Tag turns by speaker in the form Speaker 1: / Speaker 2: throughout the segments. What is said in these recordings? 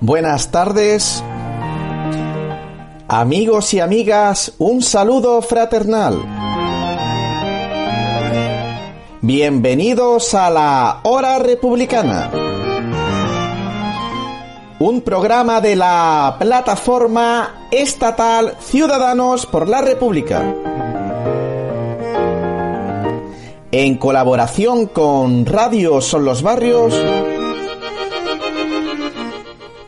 Speaker 1: Buenas tardes, amigos y amigas, un saludo fraternal. Bienvenidos a la Hora Republicana, un programa de la plataforma estatal Ciudadanos por la República. En colaboración con Radio Son los Barrios,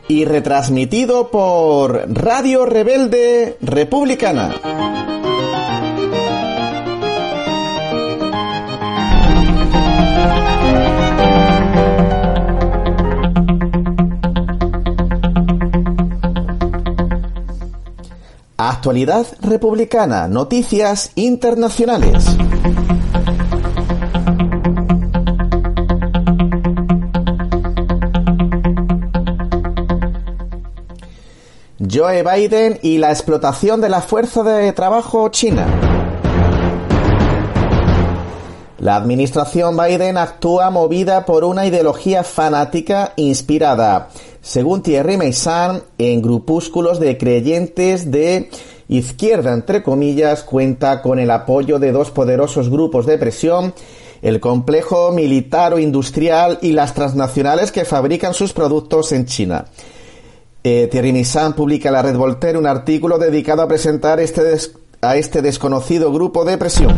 Speaker 1: y retransmitido por Radio Rebelde Republicana. Actualidad republicana, noticias internacionales. Joe Biden y la explotación de la fuerza de trabajo china. La administración Biden actúa movida por una ideología fanática inspirada, según Thierry Meissan, en grupúsculos de creyentes de izquierda, entre comillas, cuenta con el apoyo de dos poderosos grupos de presión, el complejo militar o industrial y las transnacionales que fabrican sus productos en China. Eh, Thierry Nissan publica en la Red Voltaire un artículo dedicado a presentar este a este desconocido grupo de presión.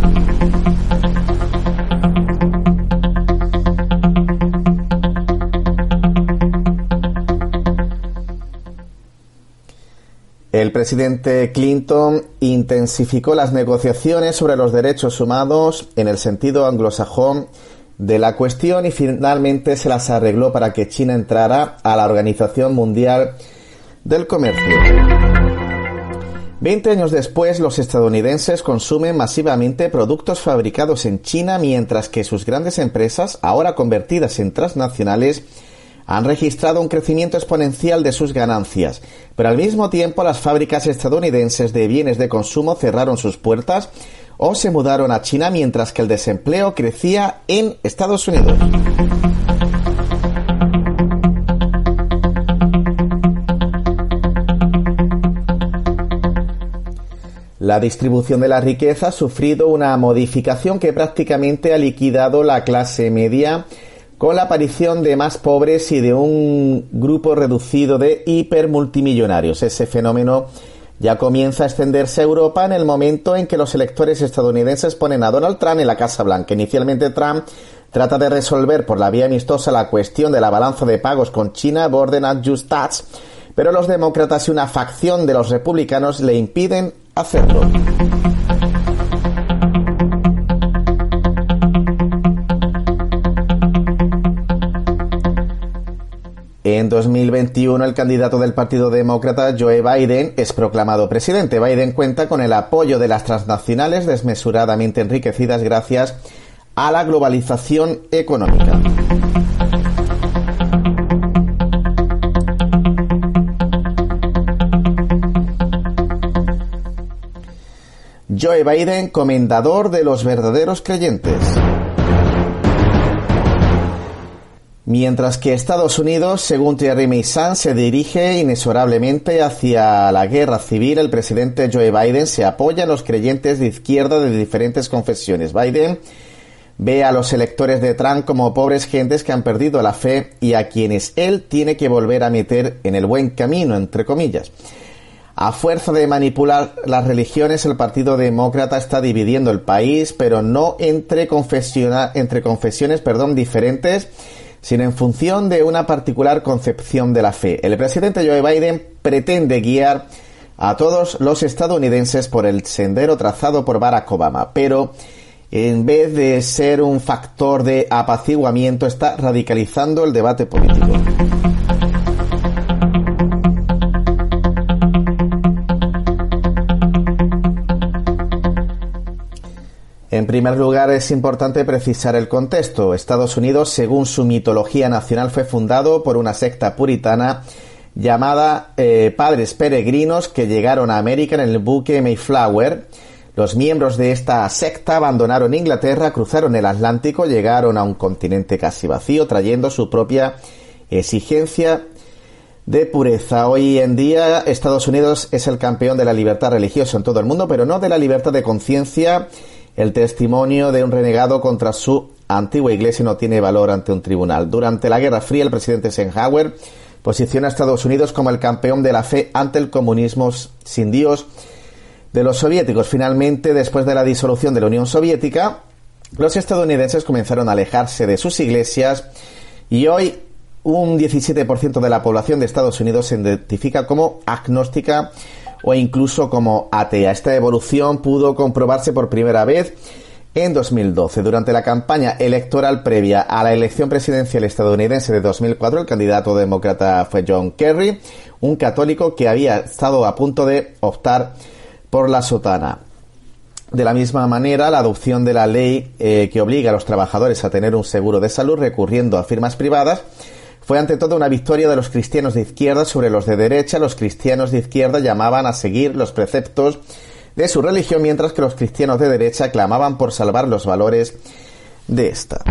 Speaker 1: El presidente Clinton intensificó las negociaciones sobre los derechos humanos en el sentido anglosajón de la cuestión y finalmente se las arregló para que China entrara a la Organización Mundial del comercio. Veinte años después, los estadounidenses consumen masivamente productos fabricados en China, mientras que sus grandes empresas, ahora convertidas en transnacionales, han registrado un crecimiento exponencial de sus ganancias, pero al mismo tiempo las fábricas estadounidenses de bienes de consumo cerraron sus puertas o se mudaron a China mientras que el desempleo crecía en Estados Unidos. La distribución de la riqueza ha sufrido una modificación que prácticamente ha liquidado la clase media con la aparición de más pobres y de un grupo reducido de hipermultimillonarios. Ese fenómeno ya comienza a extenderse a Europa en el momento en que los electores estadounidenses ponen a Donald Trump en la Casa Blanca. Inicialmente Trump trata de resolver por la vía amistosa la cuestión de la balanza de pagos con China, Borden and Just pero los demócratas y una facción de los republicanos le impiden hacerlo. En 2021, el candidato del Partido Demócrata, Joe Biden, es proclamado presidente. Biden cuenta con el apoyo de las transnacionales desmesuradamente enriquecidas gracias a la globalización económica. Joe Biden, comendador de los verdaderos creyentes. Mientras que Estados Unidos, según Thierry Meissan, se dirige inexorablemente hacia la guerra civil, el presidente Joe Biden se apoya en los creyentes de izquierda de diferentes confesiones. Biden ve a los electores de Trump como pobres gentes que han perdido la fe y a quienes él tiene que volver a meter en el buen camino, entre comillas. A fuerza de manipular las religiones, el Partido Demócrata está dividiendo el país, pero no entre, entre confesiones perdón, diferentes, sino en función de una particular concepción de la fe. El presidente Joe Biden pretende guiar a todos los estadounidenses por el sendero trazado por Barack Obama, pero en vez de ser un factor de apaciguamiento, está radicalizando el debate político. En primer lugar, es importante precisar el contexto. Estados Unidos, según su mitología nacional, fue fundado por una secta puritana llamada eh, Padres Peregrinos que llegaron a América en el buque Mayflower. Los miembros de esta secta abandonaron Inglaterra, cruzaron el Atlántico, llegaron a un continente casi vacío, trayendo su propia exigencia de pureza. Hoy en día Estados Unidos es el campeón de la libertad religiosa en todo el mundo, pero no de la libertad de conciencia. El testimonio de un renegado contra su antigua iglesia no tiene valor ante un tribunal. Durante la Guerra Fría, el presidente Eisenhower posiciona a Estados Unidos como el campeón de la fe ante el comunismo sin Dios de los soviéticos. Finalmente, después de la disolución de la Unión Soviética, los estadounidenses comenzaron a alejarse de sus iglesias y hoy un 17% de la población de Estados Unidos se identifica como agnóstica o incluso como atea. Esta evolución pudo comprobarse por primera vez en 2012. Durante la campaña electoral previa a la elección presidencial estadounidense de 2004, el candidato demócrata fue John Kerry, un católico que había estado a punto de optar por la sotana. De la misma manera, la adopción de la ley eh, que obliga a los trabajadores a tener un seguro de salud recurriendo a firmas privadas fue ante todo una victoria de los cristianos de izquierda sobre los de derecha. Los cristianos de izquierda llamaban a seguir los preceptos de su religión, mientras que los cristianos de derecha clamaban por salvar los valores de esta.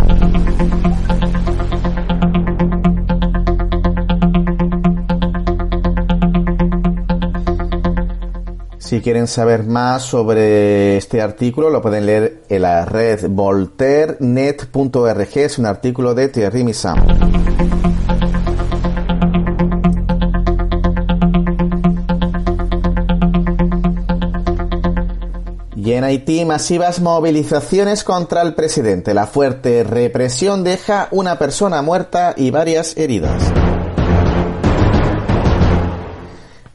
Speaker 1: Si quieren saber más sobre este artículo, lo pueden leer en la red volternet.org. Es un artículo de Thierry Misam. Y en Haití, masivas movilizaciones contra el presidente. La fuerte represión deja una persona muerta y varias heridas.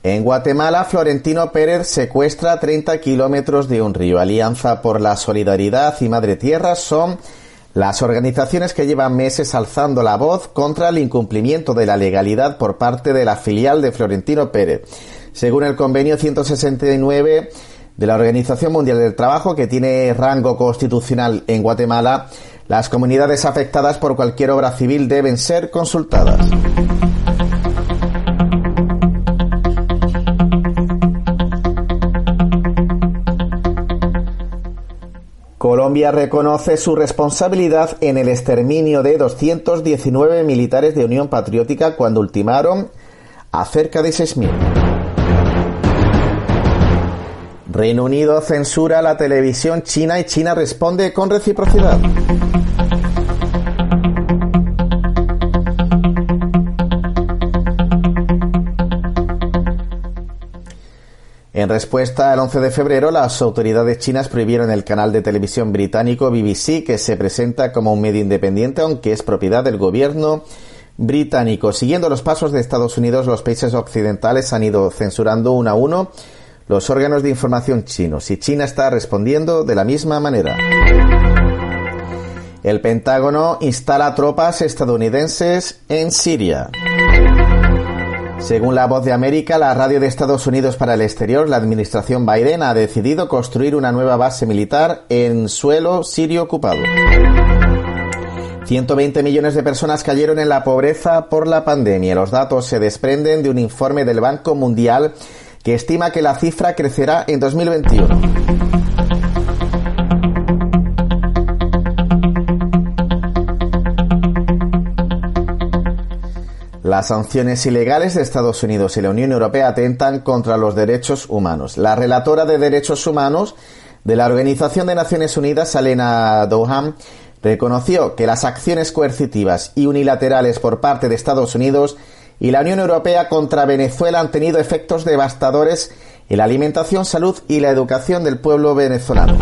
Speaker 1: En Guatemala, Florentino Pérez secuestra 30 kilómetros de un río. Alianza por la Solidaridad y Madre Tierra son las organizaciones que llevan meses alzando la voz contra el incumplimiento de la legalidad por parte de la filial de Florentino Pérez. Según el convenio 169 de la Organización Mundial del Trabajo, que tiene rango constitucional en Guatemala, las comunidades afectadas por cualquier obra civil deben ser consultadas. Colombia reconoce su responsabilidad en el exterminio de 219 militares de Unión Patriótica cuando ultimaron a cerca de 6.000. Reino Unido censura la televisión china y China responde con reciprocidad. En respuesta al 11 de febrero, las autoridades chinas prohibieron el canal de televisión británico BBC, que se presenta como un medio independiente, aunque es propiedad del gobierno británico. Siguiendo los pasos de Estados Unidos, los países occidentales han ido censurando uno a uno los órganos de información chinos y China está respondiendo de la misma manera. El Pentágono instala tropas estadounidenses en Siria. Según La Voz de América, la radio de Estados Unidos para el exterior, la administración Biden ha decidido construir una nueva base militar en suelo sirio ocupado. 120 millones de personas cayeron en la pobreza por la pandemia. Los datos se desprenden de un informe del Banco Mundial que estima que la cifra crecerá en 2021. Las sanciones ilegales de Estados Unidos y la Unión Europea atentan contra los derechos humanos. La relatora de derechos humanos de la Organización de Naciones Unidas, Alena Doham, reconoció que las acciones coercitivas y unilaterales por parte de Estados Unidos y la Unión Europea contra Venezuela han tenido efectos devastadores en la alimentación, salud y la educación del pueblo venezolano.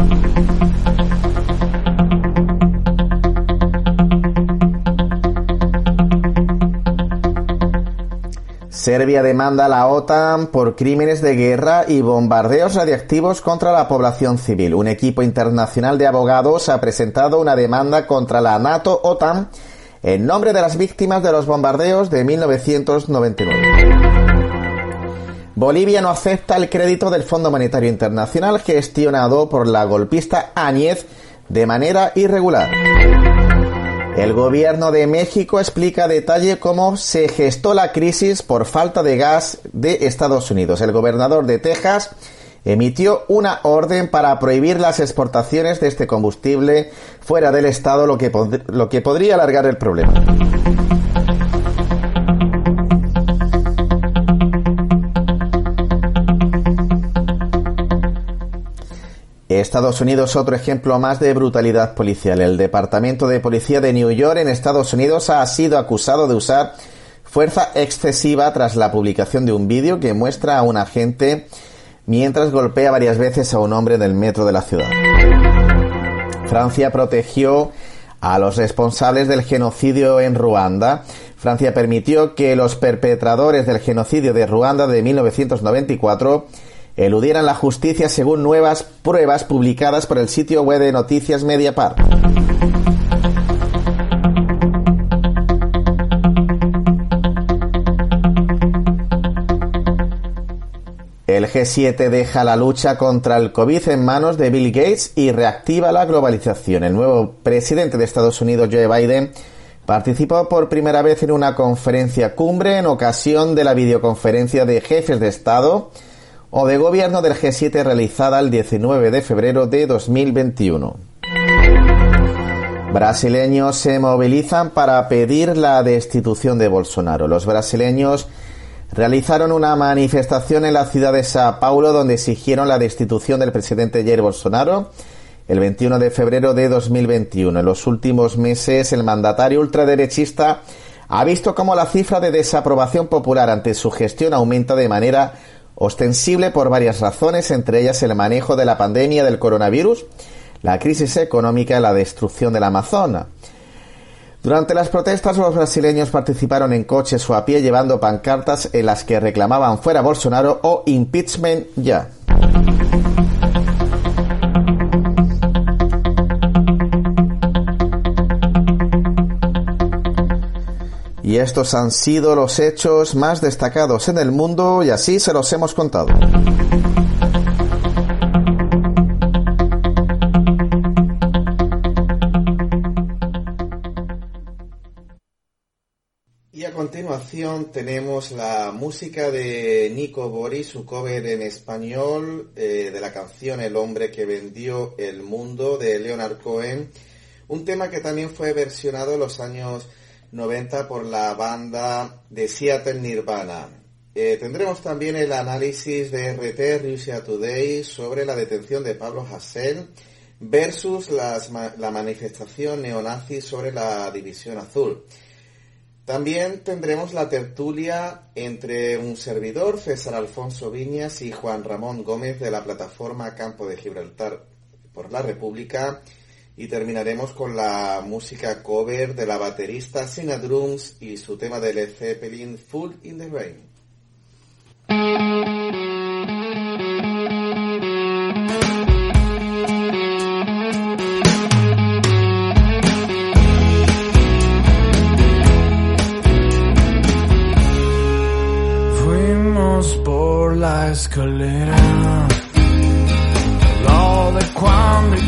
Speaker 1: Serbia demanda a la OTAN por crímenes de guerra y bombardeos radiactivos contra la población civil. Un equipo internacional de abogados ha presentado una demanda contra la NATO-OTAN en nombre de las víctimas de los bombardeos de 1999. Bolivia no acepta el crédito del Fondo Monetario Internacional gestionado por la golpista Áñez de manera irregular. El gobierno de México explica a detalle cómo se gestó la crisis por falta de gas de Estados Unidos. El gobernador de Texas emitió una orden para prohibir las exportaciones de este combustible fuera del Estado, lo que, lo que podría alargar el problema. Estados Unidos, otro ejemplo más de brutalidad policial. El Departamento de Policía de New York en Estados Unidos ha sido acusado de usar fuerza excesiva tras la publicación de un vídeo que muestra a un agente mientras golpea varias veces a un hombre del metro de la ciudad. Francia protegió a los responsables del genocidio en Ruanda. Francia permitió que los perpetradores del genocidio de Ruanda de 1994 eludieran la justicia según nuevas pruebas publicadas por el sitio web de noticias Mediapart. El G7 deja la lucha contra el COVID en manos de Bill Gates y reactiva la globalización. El nuevo presidente de Estados Unidos, Joe Biden, participó por primera vez en una conferencia cumbre en ocasión de la videoconferencia de jefes de Estado o de gobierno del G7 realizada el 19 de febrero de 2021. Brasileños se movilizan para pedir la destitución de Bolsonaro. Los brasileños realizaron una manifestación en la ciudad de Sao Paulo donde exigieron la destitución del presidente Jair Bolsonaro el 21 de febrero de 2021. En los últimos meses el mandatario ultraderechista ha visto cómo la cifra de desaprobación popular ante su gestión aumenta de manera ostensible por varias razones, entre ellas el manejo de la pandemia del coronavirus, la crisis económica y la destrucción del Amazonas. Durante las protestas, los brasileños participaron en coches o a pie llevando pancartas en las que reclamaban fuera Bolsonaro o impeachment ya. Y estos han sido los hechos más destacados en el mundo y así se los hemos contado. Continuación tenemos la música de Nico Boris, su cover en español eh, de la canción El hombre que vendió el mundo de Leonard Cohen, un tema que también fue versionado en los años 90 por la banda de Seattle Nirvana. Eh, tendremos también el análisis de RT Russia Today sobre la detención de Pablo Hassel versus la manifestación neonazi sobre la División Azul. También tendremos la tertulia entre un servidor, César Alfonso Viñas, y Juan Ramón Gómez de la plataforma Campo de Gibraltar por la República y terminaremos con la música cover de la baterista Sina Drums y su tema de Led Zeppelin Full in the Rain.
Speaker 2: Escalera, lo de cuando y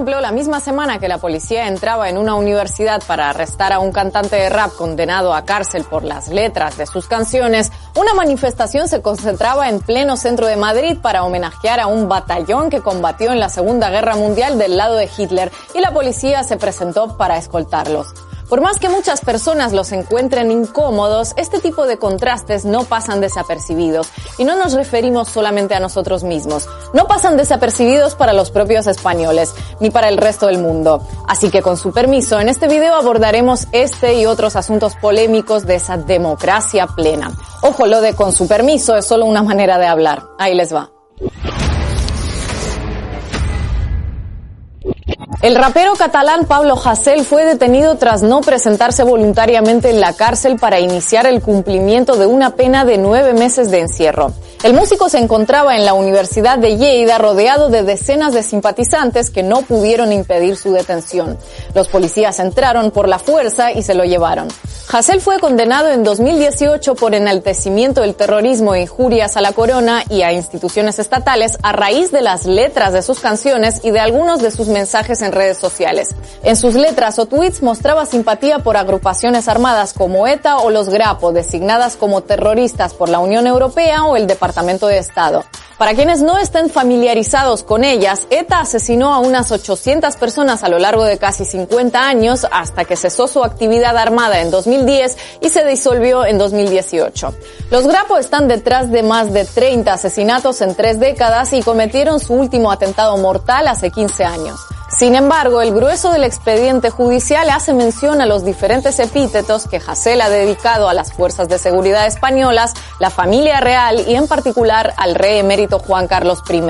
Speaker 3: ejemplo, la misma semana que la policía entraba en una universidad para arrestar a un cantante de rap condenado a cárcel por las letras de sus canciones, una manifestación se concentraba en pleno centro de Madrid para homenajear a un batallón que combatió en la Segunda Guerra Mundial del lado de Hitler y la policía se presentó para escoltarlos. Por más que muchas personas los encuentren incómodos, este tipo de contrastes no pasan desapercibidos. Y no nos referimos solamente a nosotros mismos. No pasan desapercibidos para los propios españoles, ni para el resto del mundo. Así que con su permiso, en este video abordaremos este y otros asuntos polémicos de esa democracia plena. Ojo, lo de con su permiso es solo una manera de hablar. Ahí les va. El rapero catalán Pablo Hasél fue detenido tras no presentarse voluntariamente en la cárcel para iniciar el cumplimiento de una pena de nueve meses de encierro. El músico se encontraba en la Universidad de Lleida rodeado de decenas de simpatizantes que no pudieron impedir su detención. Los policías entraron por la fuerza y se lo llevaron. Hassel fue condenado en 2018 por enaltecimiento del terrorismo e injurias a la corona y a instituciones estatales a raíz de las letras de sus canciones y de algunos de sus mensajes en redes sociales. En sus letras o tweets mostraba simpatía por agrupaciones armadas como ETA o los Grapo, designadas como terroristas por la Unión Europea o el Departamento de Estado. Para quienes no estén familiarizados con ellas, ETA asesinó a unas 800 personas a lo largo de casi 50 años hasta que cesó su actividad armada en 2010 y se disolvió en 2018. Los Grapo están detrás de más de 30 asesinatos en tres décadas y cometieron su último atentado mortal hace 15 años. Sin embargo, el grueso del expediente judicial hace mención a los diferentes epítetos que Hasél ha dedicado a las fuerzas de seguridad españolas, la familia real y en particular al rey emérito Juan Carlos I.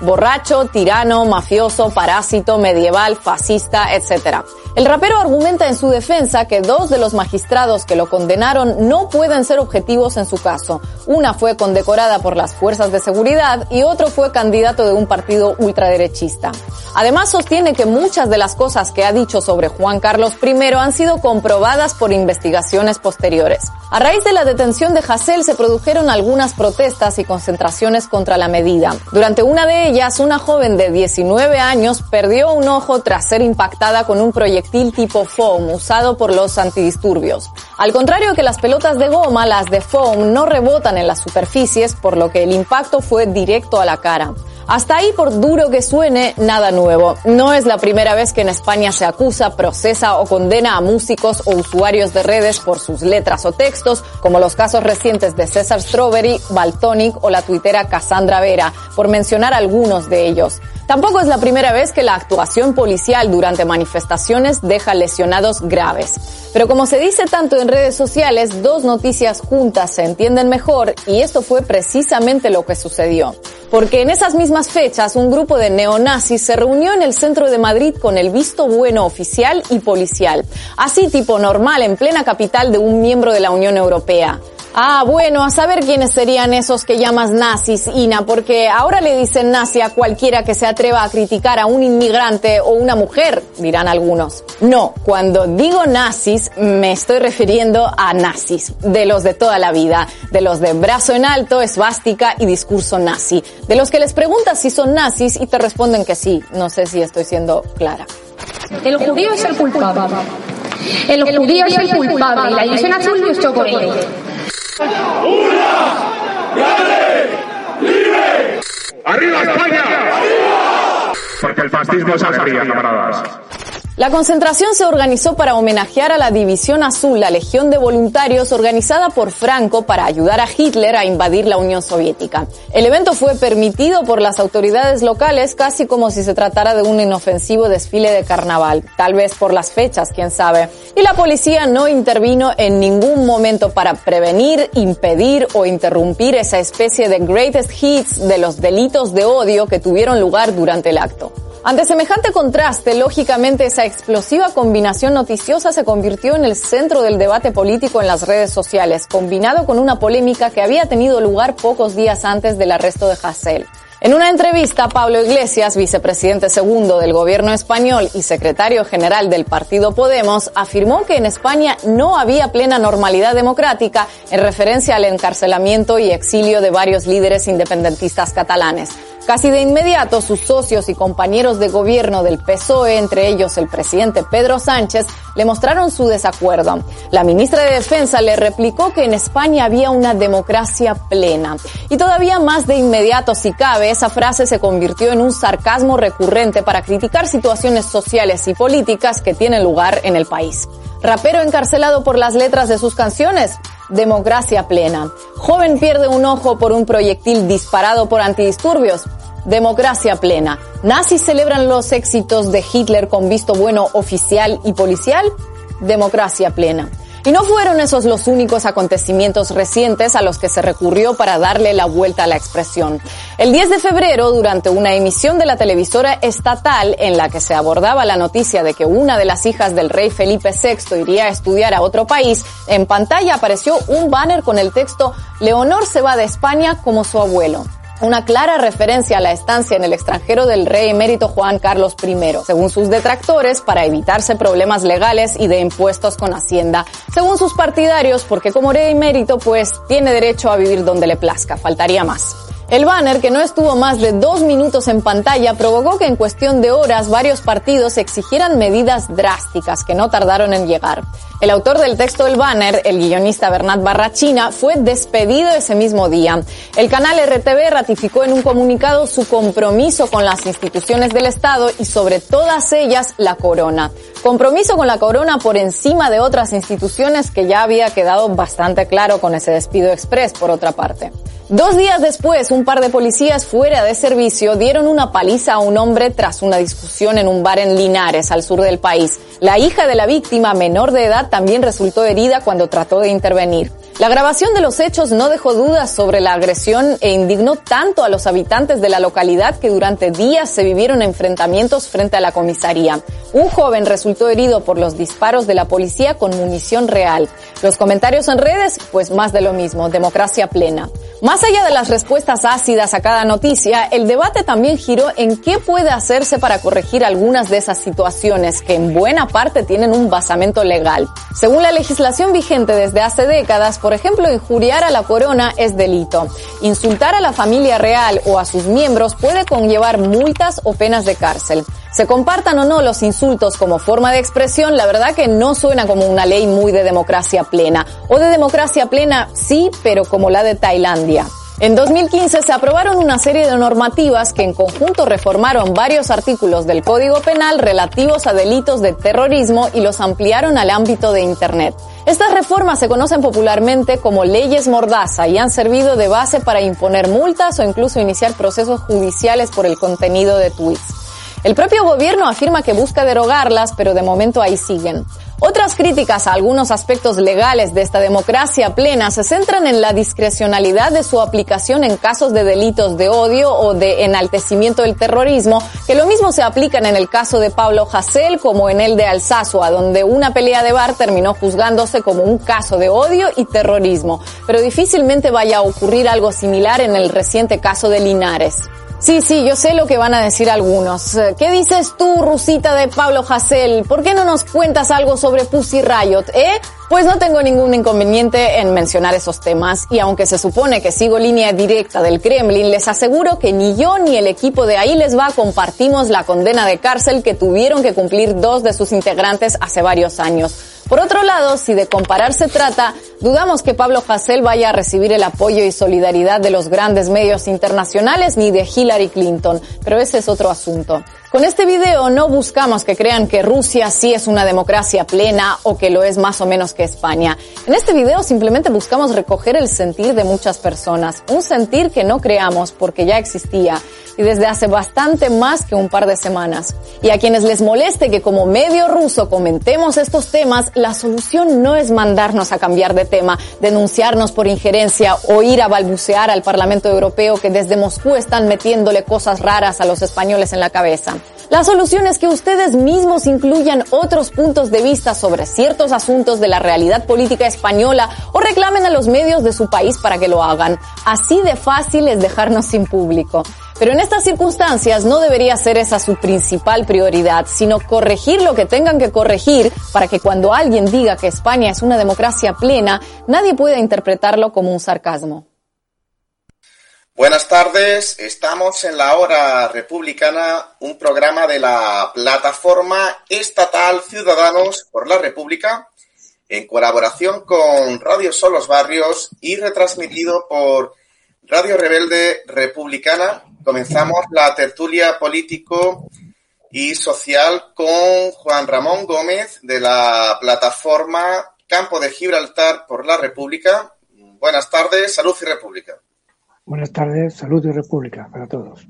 Speaker 3: Borracho, tirano, mafioso, parásito, medieval, fascista, etc. El rapero argumenta en su defensa que dos de los magistrados que lo condenaron no pueden ser objetivos en su caso. Una fue condecorada por las fuerzas de seguridad y otro fue candidato de un partido ultraderechista. Además sostiene que muchas de las cosas que ha dicho sobre Juan Carlos I han sido comprobadas por investigaciones posteriores. A raíz de la detención de Hassel se produjeron algunas protestas y concentraciones contra la medida. Durante una de ellas, una joven de 19 años perdió un ojo tras ser impactada con un proyectil tipo foam usado por los antidisturbios. Al contrario que las pelotas de goma, las de foam no rebotan en las superficies, por lo que el impacto fue directo a la cara. Hasta ahí, por duro que suene, nada nuevo. No es la primera vez que en España se acusa, procesa o condena a músicos o usuarios de redes por sus letras o textos, como los casos recientes de César Strawberry, Baltonic o la tuitera Cassandra Vera, por mencionar algunos de ellos. Tampoco es la primera vez que la actuación policial durante manifestaciones deja lesionados graves. Pero como se dice tanto en redes sociales, dos noticias juntas se entienden mejor y esto fue precisamente lo que sucedió. Porque en esas mismas fechas un grupo de neonazis se reunió en el centro de Madrid con el visto bueno oficial y policial. Así tipo normal en plena capital de un miembro de la Unión Europea. Ah, bueno, a saber quiénes serían esos que llamas nazis, Ina, porque ahora le dicen nazi a cualquiera que se atreva a criticar a un inmigrante o una mujer, dirán algunos. No, cuando digo nazis me estoy refiriendo a nazis, de los de toda la vida, de los de brazo en alto, esvástica y discurso nazi, de los que les preguntas si son nazis y te responden que sí. No sé si estoy siendo clara.
Speaker 4: El judío es el culpable. El judío es el culpable la división azul por ello.
Speaker 5: ¡Arriba España! Porque el fascismo es alegría, camaradas.
Speaker 3: La concentración se organizó para homenajear a la División Azul, la Legión de Voluntarios organizada por Franco para ayudar a Hitler a invadir la Unión Soviética. El evento fue permitido por las autoridades locales casi como si se tratara de un inofensivo desfile de carnaval, tal vez por las fechas, quién sabe. Y la policía no intervino en ningún momento para prevenir, impedir o interrumpir esa especie de greatest hits de los delitos de odio que tuvieron lugar durante el acto. Ante semejante contraste, lógicamente esa explosiva combinación noticiosa se convirtió en el centro del debate político en las redes sociales, combinado con una polémica que había tenido lugar pocos días antes del arresto de Hassel. En una entrevista, Pablo Iglesias, vicepresidente segundo del gobierno español y secretario general del partido Podemos, afirmó que en España no había plena normalidad democrática en referencia al encarcelamiento y exilio de varios líderes independentistas catalanes. Casi de inmediato, sus socios y compañeros de gobierno del PSOE, entre ellos el presidente Pedro Sánchez, le mostraron su desacuerdo. La ministra de Defensa le replicó que en España había una democracia plena. Y todavía más de inmediato, si cabe, esa frase se convirtió en un sarcasmo recurrente para criticar situaciones sociales y políticas que tienen lugar en el país. Rapero encarcelado por las letras de sus canciones. Democracia plena. Joven pierde un ojo por un proyectil disparado por antidisturbios. Democracia plena. Nazis celebran los éxitos de Hitler con visto bueno oficial y policial. Democracia plena. Y no fueron esos los únicos acontecimientos recientes a los que se recurrió para darle la vuelta a la expresión. El 10 de febrero, durante una emisión de la televisora estatal en la que se abordaba la noticia de que una de las hijas del rey Felipe VI iría a estudiar a otro país, en pantalla apareció un banner con el texto Leonor se va de España como su abuelo una clara referencia a la estancia en el extranjero del rey emérito Juan Carlos I, según sus detractores, para evitarse problemas legales y de impuestos con Hacienda, según sus partidarios, porque como rey emérito, pues tiene derecho a vivir donde le plazca, faltaría más. El banner, que no estuvo más de dos minutos en pantalla, provocó que en cuestión de horas varios partidos exigieran medidas drásticas que no tardaron en llegar. El autor del texto del banner, el guionista Bernat Barrachina, fue despedido ese mismo día. El canal RTV ratificó en un comunicado su compromiso con las instituciones del Estado y sobre todas ellas la corona. Compromiso con la corona por encima de otras instituciones que ya había quedado bastante claro con ese despido express, por otra parte. Dos días después, un par de policías fuera de servicio dieron una paliza a un hombre tras una discusión en un bar en Linares, al sur del país. La hija de la víctima, menor de edad, también resultó herida cuando trató de intervenir. La grabación de los hechos no dejó dudas sobre la agresión e indignó tanto a los habitantes de la localidad que durante días se vivieron enfrentamientos frente a la comisaría. Un joven resultó herido por los disparos de la policía con munición real. Los comentarios en redes, pues más de lo mismo, democracia plena. Más allá de las respuestas ácidas a cada noticia, el debate también giró en qué puede hacerse para corregir algunas de esas situaciones que en buena parte tienen un basamento legal. Según la legislación vigente desde hace décadas, por ejemplo, injuriar a la corona es delito. Insultar a la familia real o a sus miembros puede conllevar multas o penas de cárcel. Se compartan o no los insultos como forma de expresión, la verdad que no suena como una ley muy de democracia plena. O de democracia plena, sí, pero como la de Tailandia. En 2015 se aprobaron una serie de normativas que en conjunto reformaron varios artículos del Código Penal relativos a delitos de terrorismo y los ampliaron al ámbito de Internet. Estas reformas se conocen popularmente como leyes mordaza y han servido de base para imponer multas o incluso iniciar procesos judiciales por el contenido de tweets. El propio gobierno afirma que busca derogarlas, pero de momento ahí siguen. Otras críticas a algunos aspectos legales de esta democracia plena se centran en la discrecionalidad de su aplicación en casos de delitos de odio o de enaltecimiento del terrorismo, que lo mismo se aplican en el caso de Pablo Hasél como en el de Alsasua, donde una pelea de bar terminó juzgándose como un caso de odio y terrorismo. Pero difícilmente vaya a ocurrir algo similar en el reciente caso de Linares. Sí, sí, yo sé lo que van a decir algunos. Eh, ¿Qué dices tú, Rusita de Pablo Hassel? ¿Por qué no nos cuentas algo sobre Pussy Riot, eh? Pues no tengo ningún inconveniente en mencionar esos temas y aunque se supone que sigo línea directa del Kremlin, les aseguro que ni yo ni el equipo de ahí les va compartimos la condena de cárcel que tuvieron que cumplir dos de sus integrantes hace varios años. Por otro lado, si de comparar se trata, dudamos que Pablo Hassel vaya a recibir el apoyo y solidaridad de los grandes medios internacionales ni de Hillary Clinton, pero ese es otro asunto. Con este video no buscamos que crean que Rusia sí es una democracia plena o que lo es más o menos que España. En este video simplemente buscamos recoger el sentir de muchas personas, un sentir que no creamos porque ya existía y desde hace bastante más que un par de semanas. Y a quienes les moleste que como medio ruso comentemos estos temas, la solución no es mandarnos a cambiar de tema, denunciarnos por injerencia o ir a balbucear al Parlamento Europeo que desde Moscú están metiéndole cosas raras a los españoles en la cabeza. La solución es que ustedes mismos incluyan otros puntos de vista sobre ciertos asuntos de la realidad política española o reclamen a los medios de su país para que lo hagan. Así de fácil es dejarnos sin público. Pero en estas circunstancias no debería ser esa su principal prioridad, sino corregir lo que tengan que corregir para que cuando alguien diga que España es una democracia plena, nadie pueda interpretarlo como un sarcasmo.
Speaker 1: Buenas tardes, estamos en la hora republicana, un programa de la plataforma estatal Ciudadanos por la República, en colaboración con Radio Solos Barrios y retransmitido por Radio Rebelde Republicana. Comenzamos la tertulia político y social con Juan Ramón Gómez de la plataforma Campo de Gibraltar por la República. Buenas tardes, salud y república.
Speaker 6: Buenas tardes, salud y república para todos.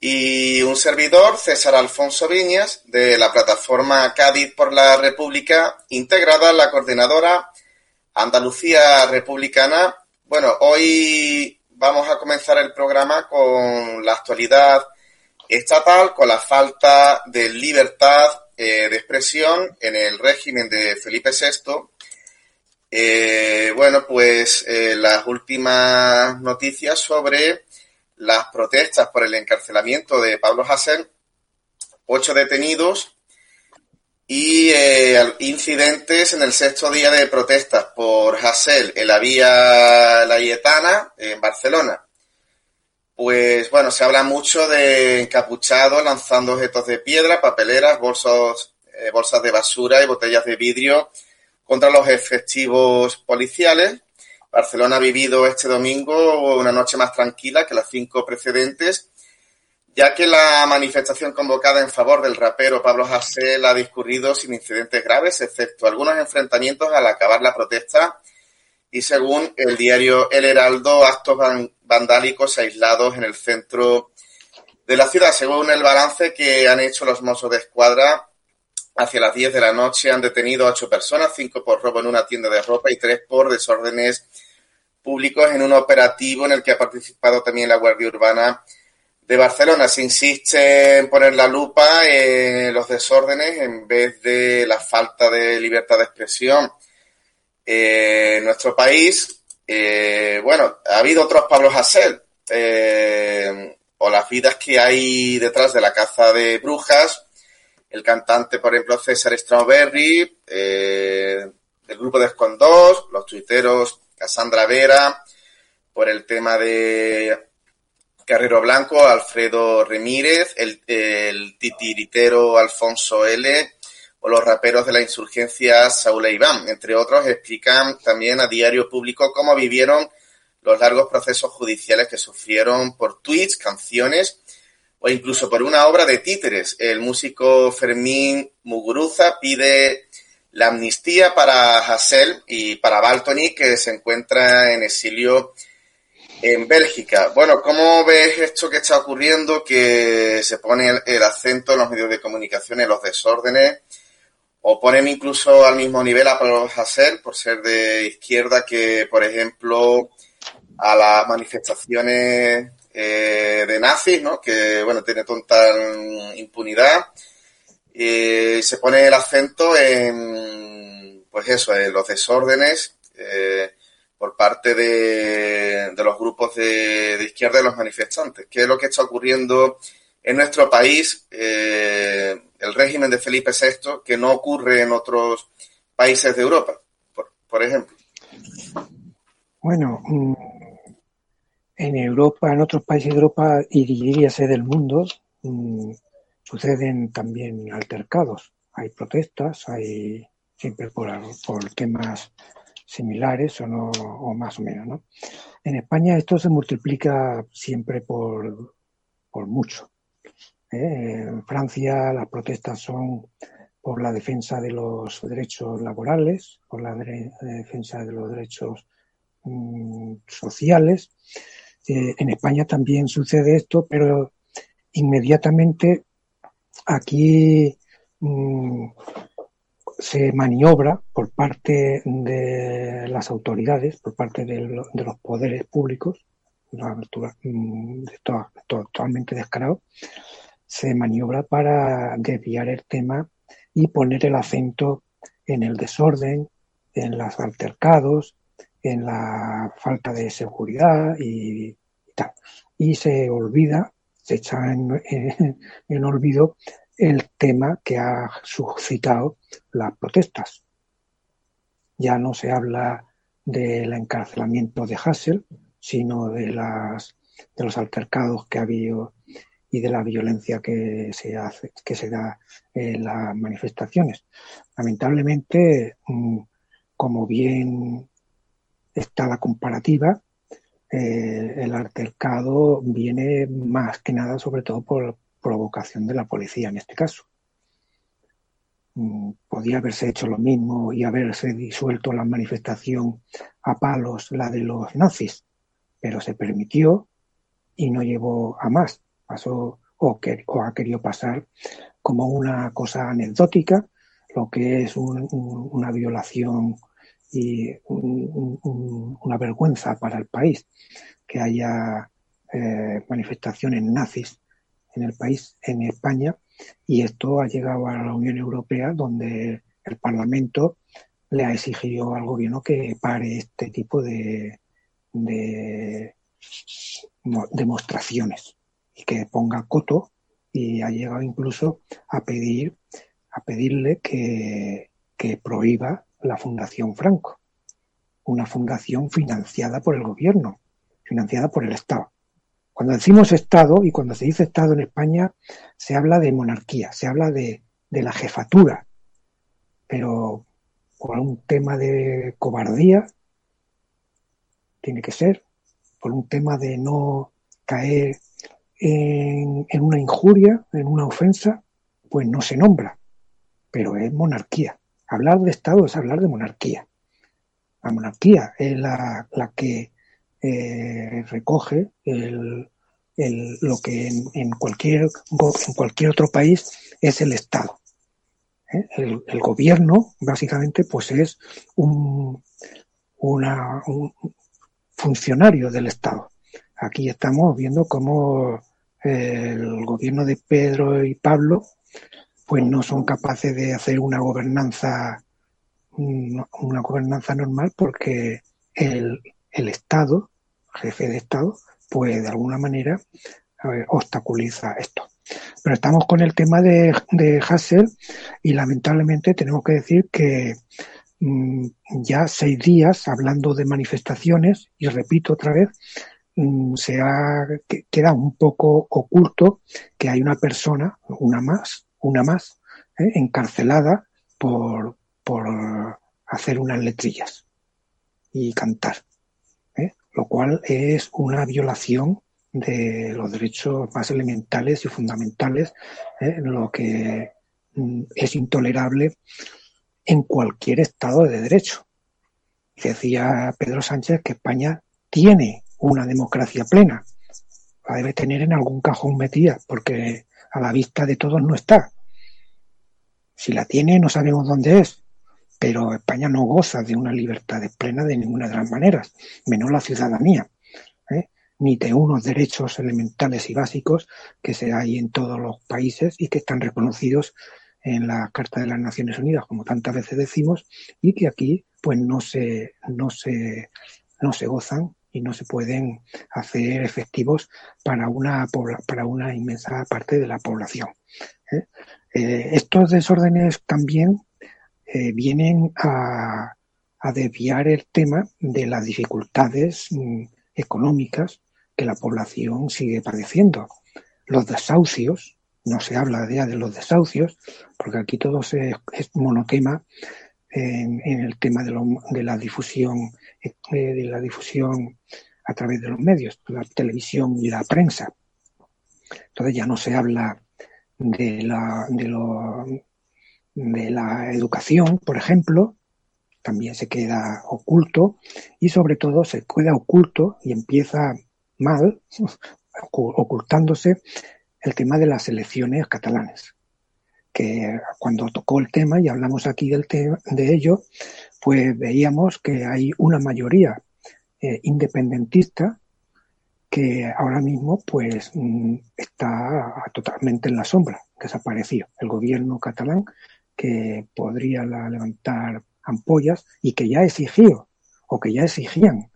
Speaker 1: Y un servidor, César Alfonso Viñas, de la plataforma Cádiz por la República, integrada en la coordinadora Andalucía Republicana. Bueno, hoy vamos a comenzar el programa con la actualidad estatal, con la falta de libertad eh, de expresión en el régimen de Felipe VI. Eh, bueno, pues eh, las últimas noticias sobre las protestas por el encarcelamiento de Pablo Hasél, ocho detenidos y eh, incidentes en el sexto día de protestas por Hassel en la vía Layetana en Barcelona. Pues bueno, se habla mucho de encapuchados lanzando objetos de piedra, papeleras, bolsos, eh, bolsas de basura y botellas de vidrio contra los efectivos policiales. Barcelona ha vivido este domingo una noche más tranquila que las cinco precedentes ya que la manifestación convocada en favor del rapero Pablo Hasél ha discurrido sin incidentes graves, excepto algunos enfrentamientos al acabar la protesta y según el diario El Heraldo, actos vandálicos aislados en el centro de la ciudad. Según el balance que han hecho los mozos de escuadra, hacia las 10 de la noche han detenido a ocho personas, cinco por robo en una tienda de ropa y tres por desórdenes públicos en un operativo en el que ha participado también la Guardia Urbana de Barcelona se insiste en poner la lupa en los desórdenes en vez de la falta de libertad de expresión. Eh, en nuestro país, eh, bueno, ha habido otros Pablo Hasél, eh, o las vidas que hay detrás de la caza de brujas, el cantante, por ejemplo, César Strawberry, del grupo de Escondos, los tuiteros Cassandra Vera, por el tema de Carrero Blanco, Alfredo Remírez, el, titiritero Alfonso L. o los raperos de la insurgencia Saúl e Iván, entre otros, explican también a Diario Público cómo vivieron los largos procesos judiciales que sufrieron por tweets, canciones o incluso por una obra de títeres. El músico Fermín Muguruza pide la amnistía para Hassel y para Baltony, que se encuentra en exilio en Bélgica. Bueno, ¿cómo ves esto que está ocurriendo, que se pone el, acento en los medios de comunicación en los desórdenes
Speaker 7: o ponen incluso al mismo nivel a Pablo Hasél por ser de izquierda que, por ejemplo, a las manifestaciones eh, de nazis, ¿no? Que, bueno, tiene total impunidad. Y se pone el acento en, pues eso, en los desórdenes eh, por parte de, de los grupos de, izquierda y los manifestantes. ¿Qué es lo que está ocurriendo en nuestro país? Eh, el régimen de Felipe VI, que no ocurre en otros países de Europa, por, por ejemplo.
Speaker 6: Bueno, mm, en Europa, en otros países de Europa y diríase del mundo, mmm, suceden también altercados. Hay protestas, hay siempre por, por temas similares o, no, o más o menos. ¿no? En España esto se multiplica siempre por, por mucho. ¿eh? En Francia las protestas son por la defensa de los derechos laborales, por la de defensa de los derechos mmm, sociales. Eh, en España también sucede esto, pero inmediatamente aquí mmm, se maniobra por parte de las autoridades, por parte de, lo, de los poderes públicos, mm, to, totalmente descarado, se maniobra para desviar el tema y poner el acento en el desorden, en los altercados, en la falta de seguridad y, tal. Y se olvida, se echa en, en olvido el tema que ha suscitado las protestas. Ya no se habla del encarcelamiento de Hassel, sino de, las, de los altercados que ha habido y de la violencia que se, hace, que se da en las manifestaciones. Lamentablemente, mm, como bien está la comparativa, eh, el altercado viene más que nada sobre todo por, provocación de la policía en este caso. Mm, podía haberse hecho lo mismo y haberse disuelto la manifestación a palos, la de los nazis, pero se permitió y no llevó a más. Pasó o, que, o ha querido pasar como una cosa anecdótica, lo que es un, un, una violación y un, una vergüenza para el país que haya eh, manifestaciones nazis en el país, en España, y esto ha llegado a la Unión Europea, donde el Parlamento le ha exigido al gobierno que pare este tipo de, de demostraciones y que ponga coto y ha llegado incluso a pedir a pedirle que, que prohíba la Fundación Franco, una fundación financiada por el gobierno, financiada por el Estado. Cuando decimos Estado y cuando se dice Estado en España, se habla de monarquía, se habla de, de la jefatura, pero por un tema de cobardía, tiene que ser, por un tema de no caer en, en, una injuria, en una ofensa, pues no se nombra, pero es monarquía. Hablar de Estado es hablar de monarquía. La monarquía es la, la que eh, recoge lo que en, cualquier, en cualquier otro país es el Estado. ¿Eh? El, gobierno, básicamente, pues es un, un funcionario del Estado. Aquí estamos viendo cómo el gobierno de Pedro y Pablo pues no son capaces de hacer una gobernanza una gobernanza normal porque el, el Estado jefe de Estado, pues de alguna manera obstaculiza esto. Pero estamos con el tema de, de Hassel y lamentablemente tenemos que decir que mmm, ya seis días hablando de manifestaciones, y repito otra vez, mmm, se ha queda un poco oculto que hay una persona, una más, una más, ¿eh? encarcelada por, por hacer unas letrillas y cantar lo cual es una violación de los derechos más elementales y fundamentales, ¿eh? lo que mm, es intolerable en cualquier Estado de Derecho. Decía Pedro Sánchez que España tiene una democracia plena. La debe tener en algún cajón metida, porque a la vista de todos no está. Si la tiene, no sabemos dónde es. Pero España no goza de una libertad plena de ninguna de las maneras, menos la ciudadanía, ¿eh? ni de unos derechos elementales y básicos que se hay en todos los países y que están reconocidos en la Carta de las Naciones Unidas, como tantas veces decimos, y que aquí pues no se, no se, no se gozan y no se pueden hacer efectivos para una, para una inmensa parte de la población. ¿eh? Eh, estos desórdenes también eh, vienen a, a, desviar el tema de las dificultades mm, económicas que la población sigue padeciendo. Los desahucios, no se habla ya de los desahucios, porque aquí todo es, monotema en, el tema de, la difusión eh, de la difusión a través de los medios, la televisión y la prensa. Entonces ya no se habla de la, de la educación, por ejemplo, también se queda oculto y sobre todo se queda oculto y empieza mal, ocultándose el tema de las elecciones catalanas que cuando tocó el tema y hablamos aquí del de ello, pues veíamos que hay una mayoría eh, independentista que ahora mismo pues mm, está totalmente en la sombra, desapareció. El gobierno catalán que podría levantar ampollas y que ya exigió o que ya exigían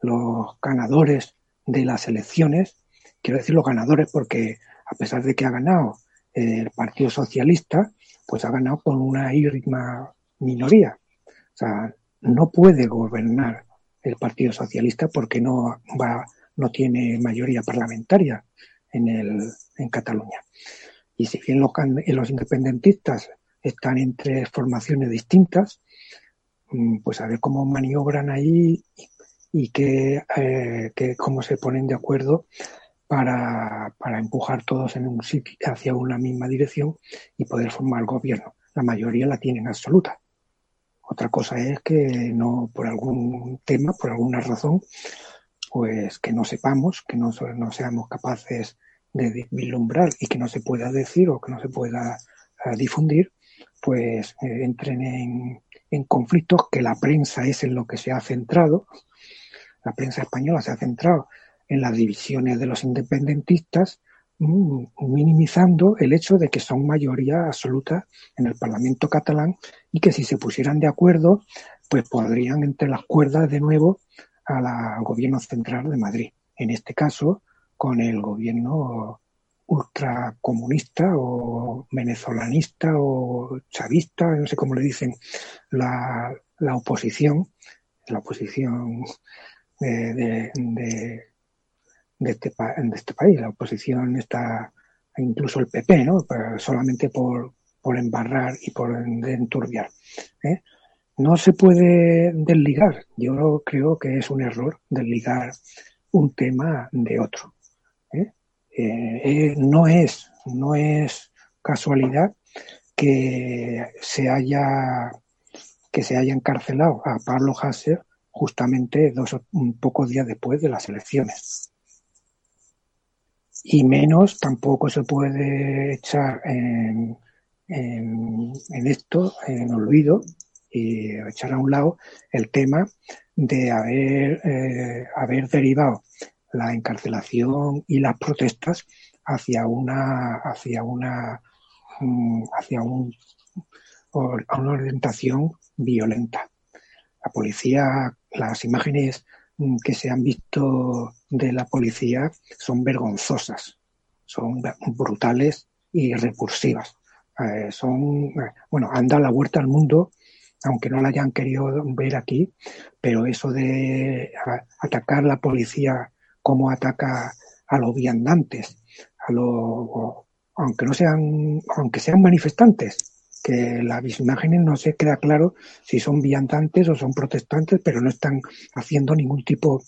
Speaker 6: los ganadores de las elecciones, quiero decir los ganadores porque a pesar de que ha ganado el Partido Socialista, pues ha ganado con una ínfima minoría. O sea, no puede gobernar el Partido Socialista porque no va, no tiene mayoría parlamentaria en, el, en Cataluña. Y si bien los, los independentistas están entre formaciones distintas, mm, pues a ver cómo maniobran ahí y, que, eh, cómo se ponen de acuerdo para, para empujar todos en un sitio hacia una misma dirección y poder formar gobierno. La mayoría la tienen absoluta. Otra cosa es que no, por algún tema, por alguna razón, pues que no sepamos, que no, no seamos capaces de vislumbrar y que no se pueda decir o que no se pueda uh, difundir, pues eh, entren en, en conflictos que la prensa es en lo que se ha centrado. La prensa española se ha centrado en las divisiones de los independentistas, mm, minimizando el hecho de que son mayoría absoluta en el Parlamento catalán y que si se pusieran de acuerdo, pues podrían entre las cuerdas de nuevo al gobierno central de Madrid. En este caso, con el gobierno ultracomunista o venezolanista o chavista, no sé cómo le dicen, la, la oposición, la oposición de, de, de de este, de este país. La oposición está, incluso el PP, ¿no? solamente por, por embarrar y por enturbiar. ¿eh? No se puede desligar. Yo creo que es un error desligar un tema de otro. ¿eh? Eh, no es, no es casualidad que se haya que se haya encarcelado a Pablo Hasser justamente dos un pocos días después de las elecciones. Y menos tampoco se puede echar en, en, en, esto, en olvido, y echar a un lado el tema de haber, eh, haber derivado la encarcelación y las protestas hacia una, hacia una, mm, hacia un, una orientación violenta. La policía, las imágenes que se han visto de la policía son vergonzosas, son brutales y repulsivas. Eh, son, bueno, anda la vuelta al mundo, aunque no la hayan querido ver aquí, pero eso de atacar la policía como ataca a los viandantes, a los, aunque no sean, aunque sean manifestantes, que las imágenes no se queda claro si son viandantes o son protestantes, pero no están haciendo ningún tipo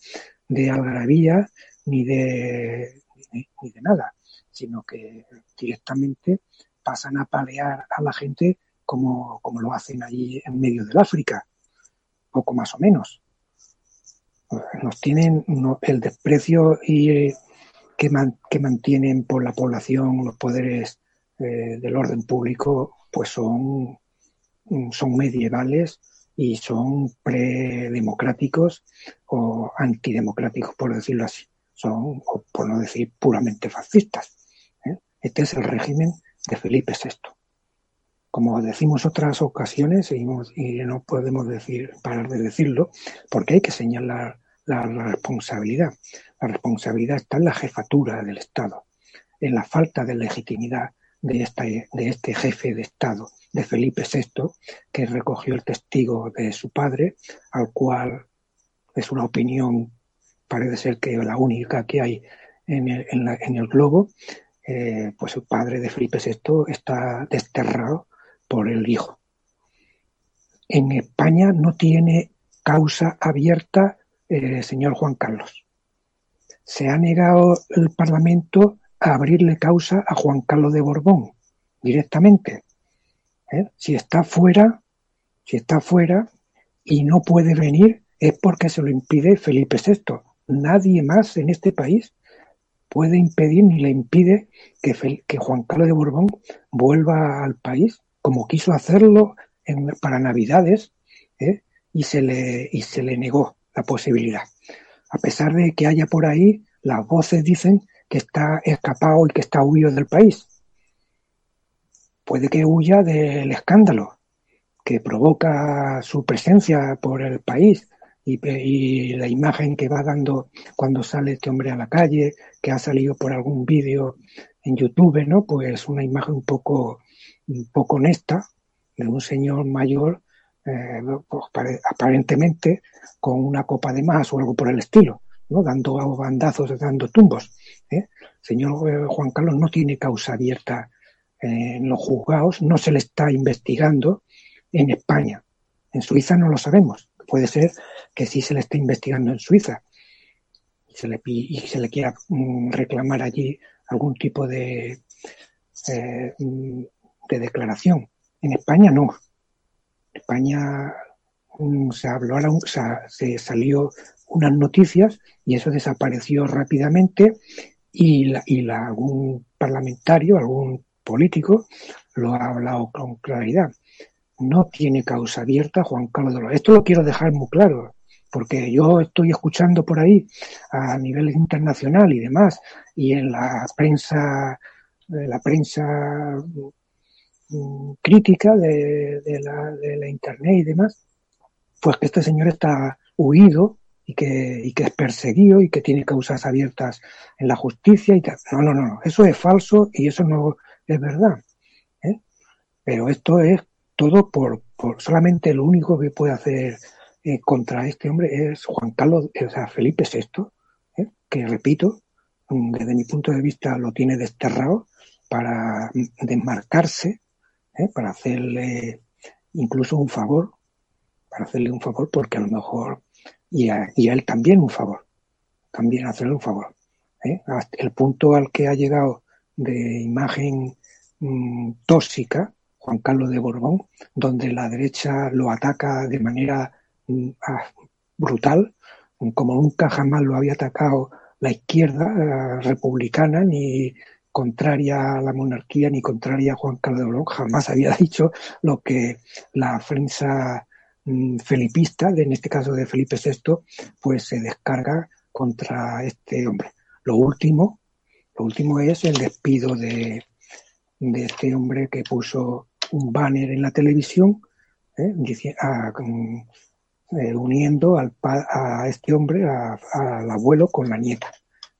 Speaker 6: de algarabía ni de, ni de nada, sino que directamente pasan a palear a la gente como, como lo hacen allí en medio del África, poco más o menos. Nos tienen el desprecio y, que, man, que mantienen por la población los poderes eh, del orden público pues son, son medievales y son predemocráticos o antidemocráticos, por decirlo así. Son, o por no decir, puramente fascistas. ¿eh? Este es el régimen de Felipe VI. Como decimos otras ocasiones, y no podemos decir, parar de decirlo, porque hay que señalar la, responsabilidad. La responsabilidad está en la jefatura del Estado, en la falta de legitimidad de, esta, de este jefe de Estado, de Felipe VI, que recogió el testigo de su padre, al cual es una opinión, parece ser que la única que hay en el, en la, en el globo, eh, pues el padre de Felipe VI está desterrado por el hijo. En España no tiene causa abierta eh, señor Juan Carlos. Se ha negado el Parlamento a abrirle causa a Juan Carlos de Borbón directamente. ¿Eh? Si está fuera, si está fuera y no puede venir, es porque se lo impide Felipe VI. Nadie más en este país puede impedir ni le impide que, Juan Carlos de Borbón vuelva al país, como quiso hacerlo en, para Navidades, ¿eh? y, se le, y se le negó la posibilidad. A pesar de que haya por ahí, las voces dicen que está escapado y que está huido del país. Puede que huya del escándalo que provoca su presencia por el país y, y, la imagen que va dando cuando sale este hombre a la calle, que ha salido por algún vídeo en YouTube, ¿no? Pues una imagen un poco, un poco honesta de un señor mayor, eh, pues, aparentemente con una copa de más o algo por el estilo. Dando bandazos, dando tumbos. ¿eh? Señor eh, Juan Carlos no tiene causa abierta en los juzgados, no se le está investigando en España. En Suiza no lo sabemos. Puede ser que sí se le esté investigando en Suiza y se le, y se le quiera mm, reclamar allí algún tipo de, eh, mm, de declaración. En España no. En España se habló, se salió unas noticias y eso desapareció rápidamente y, la, y algún parlamentario, algún político lo ha hablado con claridad. No tiene causa abierta Juan Carlos de los. Esto lo quiero dejar muy claro, porque yo estoy escuchando por ahí a nivel internacional y demás, y en la prensa, la prensa crítica de, la, de la internet y demás, pues que este señor está huido y que, y que es perseguido y que tiene causas abiertas en la justicia y tal. No, no, no, eso es falso y eso no es verdad. ¿eh? Pero esto es todo por, por, solamente lo único que puede hacer eh, contra este hombre es Juan Carlos, o sea, Felipe VI, ¿eh? que repito, desde mi punto de vista lo tiene desterrado para desmarcarse, ¿eh? para hacerle incluso un favor, para hacerle un favor porque a lo mejor y a, él también un favor, también hacerle un favor. ¿eh? El punto al que ha llegado de imagen mmm, tóxica, Juan Carlos de Borbón, donde la derecha lo ataca de manera mmm, brutal, como nunca jamás lo había atacado la izquierda uh, republicana, ni contraria a la monarquía, ni contraria a Juan Carlos de Borbón, jamás había dicho lo que la prensa Mm, felipista, en este caso de Felipe VI, pues se descarga contra este hombre. Lo último, lo último es el despido de, de este hombre que puso un banner en la televisión ¿eh? Dice, a, eh, uniendo al, a este hombre, al abuelo, con la nieta.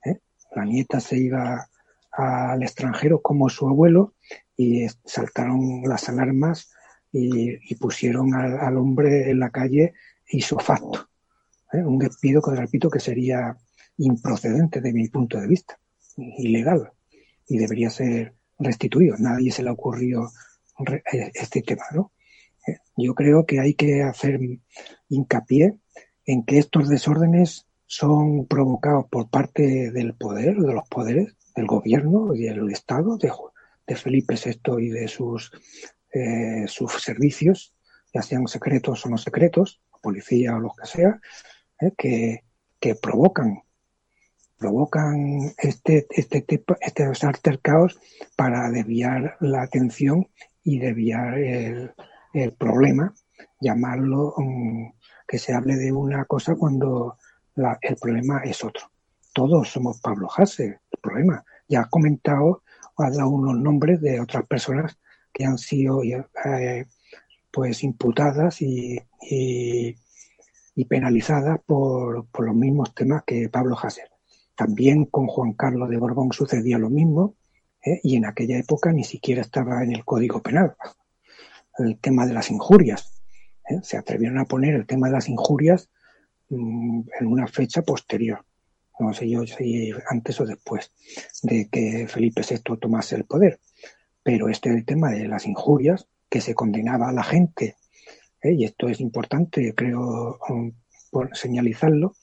Speaker 6: ¿eh? La nieta se iba al extranjero como su abuelo y saltaron las alarmas y, pusieron al, al, hombre en la calle isofacto. ¿eh? Un despido que, repito, que sería improcedente de mi punto de vista, ilegal, y debería ser restituido. Nadie se le ocurrió eh, este tema, ¿no? Eh, yo creo que hay que hacer hincapié en que estos desórdenes son provocados por parte del poder, de los poderes, del gobierno y del Estado, de, Felipe VI y de sus eh, sus servicios, ya sean secretos o no secretos, policía o lo que sea, eh, que, que provocan provocan este, este tipo, estos altercados para desviar la atención y desviar el, el problema, llamarlo um, que se hable de una cosa cuando la, el problema es otro. Todos somos Pablo Hasse, el problema. Ya ha comentado, ha dado unos nombres de otras personas que han sido eh, pues imputadas y, penalizadas por, los mismos temas que Pablo Hasél. También con Juan Carlos de Borbón sucedía lo mismo ¿eh? y en aquella época ni siquiera estaba en el Código Penal el tema de las injurias. ¿eh? Se atrevieron a poner el tema de las injurias mmm, en una fecha posterior. No sé yo si antes o después de que Felipe VI tomase el poder. Pero este el tema de las injurias, que se condenaba a la gente, ¿eh? y esto es importante, creo, um, por señalizarlo,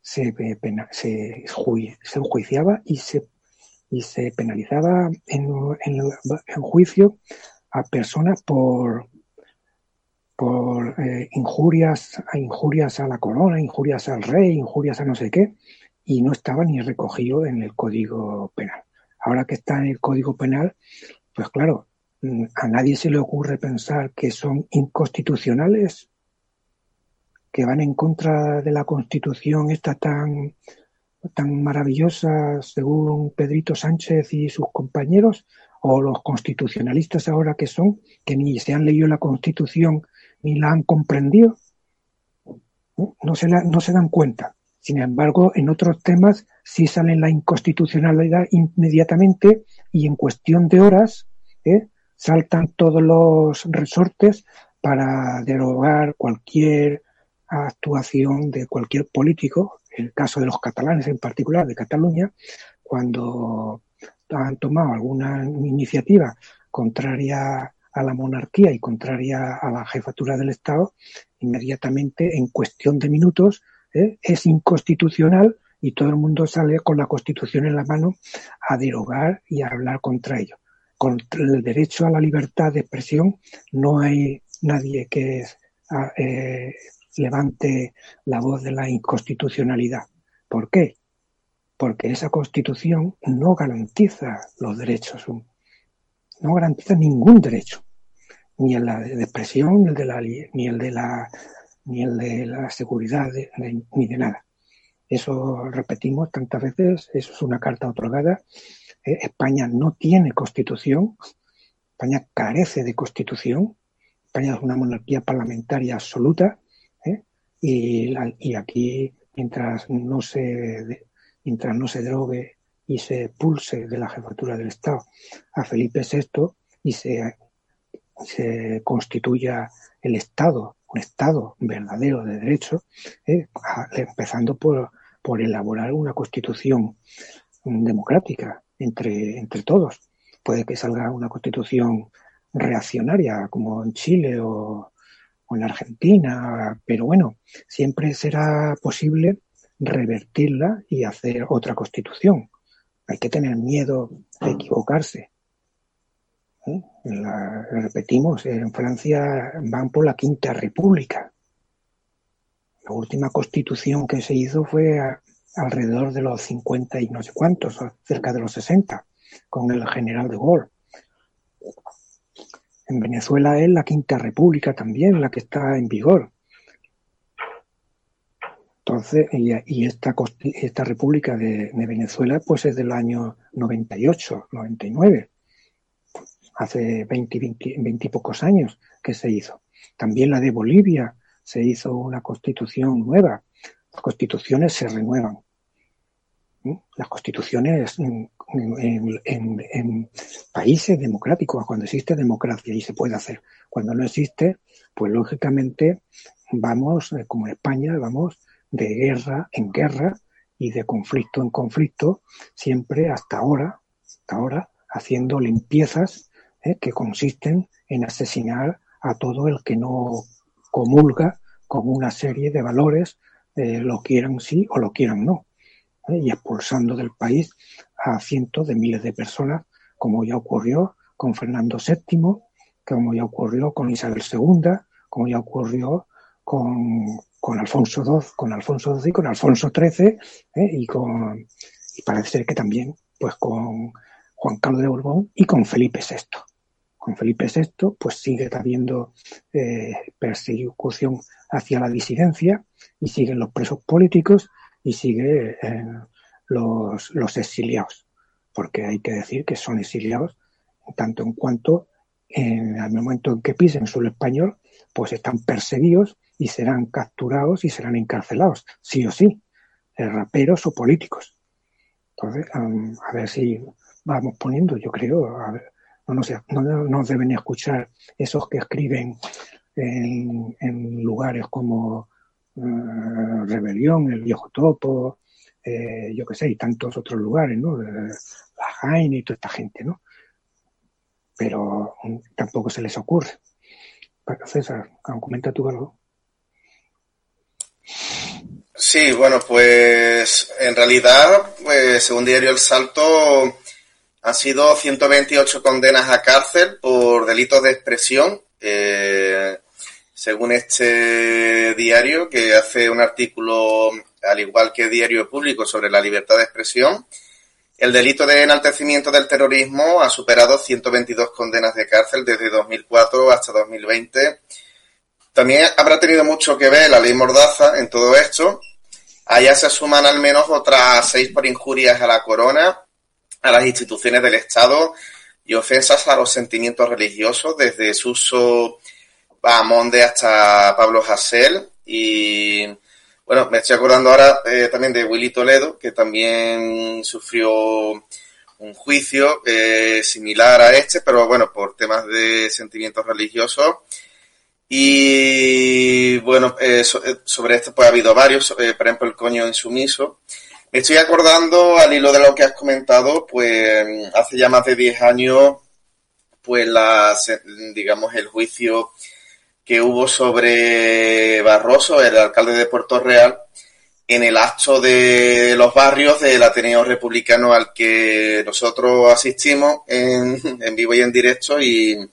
Speaker 6: se, pena, se, se enjuiciaba y se, y se penalizaba en, en, juicio a personas por, por eh, injurias, injurias a la corona, injurias al rey, injurias a no sé qué, y no estaba ni recogido en el Código Penal. Ahora que está en el Código Penal, pues claro, mm, a nadie se le ocurre pensar que son inconstitucionales, que van en contra de la Constitución esta tan, tan maravillosa según Pedrito Sánchez y sus compañeros, o los constitucionalistas ahora que son, que ni se han leído la Constitución ni la han comprendido, no se, la, no se dan cuenta. Sin embargo, en otros temas sí sale la inconstitucionalidad inmediatamente y en cuestión de horas ¿eh? saltan todos los resortes para derogar cualquier actuación de cualquier político, el caso de los catalanes en particular, de Cataluña, cuando han tomado alguna iniciativa contraria a la monarquía y contraria a la jefatura del Estado, inmediatamente en cuestión de minutos ¿eh? es inconstitucional y todo el mundo sale con la Constitución en la mano a derogar y a hablar contra ello. Con el derecho a la libertad de expresión no hay nadie que eh, levante la voz de la inconstitucionalidad. ¿Por qué? porque esa constitución no garantiza los derechos, no garantiza ningún derecho, ni el de expresión, ni el de la, ni el de la, ni el de la seguridad, ni de nada. Eso repetimos tantas veces, eso es una carta otorgada. Eh, España no tiene constitución, España carece de constitución, España es una monarquía parlamentaria absoluta, ¿eh? y, la, y, aquí, mientras no se mientras no se drogue y se pulse de la jefatura del Estado a Felipe VI y se, se constituya el Estado, un Estado verdadero de derecho, eh, empezando por, por elaborar una constitución democrática entre, entre todos. Puede que salga una constitución reaccionaria como en Chile o, o en Argentina, pero bueno, siempre será posible revertirla y hacer otra constitución. Hay que tener miedo de equivocarse. ¿Eh? La, repetimos, en Francia van por la Quinta República. La última constitución que se hizo fue alrededor de los 50 y no sé cuántos, cerca de los 60, con el general de Gaulle. En Venezuela es la Quinta República también la que está en vigor. Entonces, y, y esta, esta República de, de, Venezuela, pues es del año 98, 99, hace 20, 20, 20 y pocos años que se hizo. También la de Bolivia se hizo una constitución nueva. Las constituciones se renuevan. Las constituciones en, países democráticos, cuando existe democracia y se puede hacer. Cuando no existe, pues lógicamente vamos, eh, como en España, vamos de guerra en guerra y de conflicto en conflicto, siempre hasta ahora, hasta ahora, haciendo limpiezas eh, que consisten en asesinar a todo el que no comulga con una serie de valores, eh, lo quieran sí o lo quieran no, eh, y expulsando del país a cientos de miles de personas, como ya ocurrió con Fernando VII, como ya ocurrió con Isabel II, como ya ocurrió con, con Alfonso XII, con Alfonso XII y con Alfonso XIII y, con, y parece ser que también pues con Juan Carlos de Borbón y con Felipe VI. Con Felipe VI pues sigue habiendo eh, persecución hacia la disidencia y siguen los presos políticos y sigue eh, los, exiliados, porque hay que decir que son exiliados tanto en cuanto en el momento en que pisen suelo español, pues están perseguidos y serán capturados y serán encarcelados, sí o sí, eh, raperos o políticos. Entonces, a ver si vamos poniendo, yo creo, a ver, no, no, sé, no, nos deben escuchar esos que escriben en, en lugares como eh, Rebelión, El Viejo Topo, eh, yo qué sé, y tantos otros lugares, ¿no? La Jaime y toda esta gente, ¿no? Pero tampoco se les ocurre. César, comenta tú algo.
Speaker 1: Sí, bueno, pues en realidad, pues según Diario El Salto, han sido 128 condenas a cárcel por delitos de expresión, eh, según este diario, que hace un artículo, al igual que Diario Público, sobre la libertad de expresión. El delito de enaltecimiento del terrorismo ha superado 122 condenas de cárcel desde 2004 hasta 2020 también habrá tenido mucho que ver la ley Mordaza en todo esto. Allá se suman al menos otras seis por injurias a la corona, a las instituciones del Estado y ofensas a los sentimientos religiosos, desde Suso Bahamonde hasta Pablo Hasél. Y bueno, me estoy acordando ahora eh, también de Willy Toledo, que también sufrió un juicio eh, similar a este, pero bueno, por temas de sentimientos religiosos. Y bueno, eh, eh, sobre esto pues ha habido varios, por ejemplo el coño insumiso. Estoy acordando al hilo de lo que has comentado, pues hace ya más de 10 años, pues la, digamos el juicio que hubo sobre Barroso, el alcalde de Puerto Real, en el acto de los barrios del Ateneo Republicano al que nosotros asistimos en, en vivo y en directo y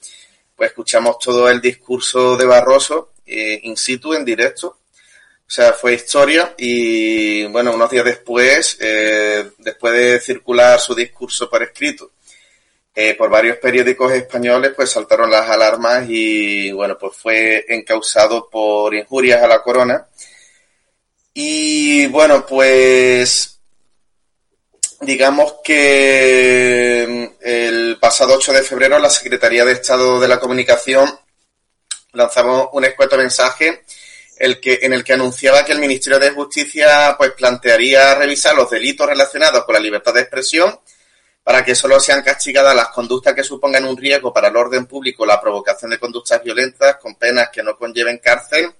Speaker 1: pues escuchamos todo el discurso de Barroso eh, in situ, en directo. O sea, fue historia y bueno, unos días después, eh, después de circular su discurso por escrito eh, por varios periódicos españoles, pues saltaron las alarmas y bueno, pues fue encausado por injurias a la corona. Y bueno, pues digamos que el pasado 8 de febrero la Secretaría de Estado de la Comunicación lanzamos un escueto mensaje el que, en el que anunciaba que el Ministerio de Justicia pues plantearía revisar los delitos relacionados con la libertad de expresión para que solo sean castigadas las conductas que supongan un riesgo para el orden público, la provocación de conductas violentas con penas que no conlleven cárcel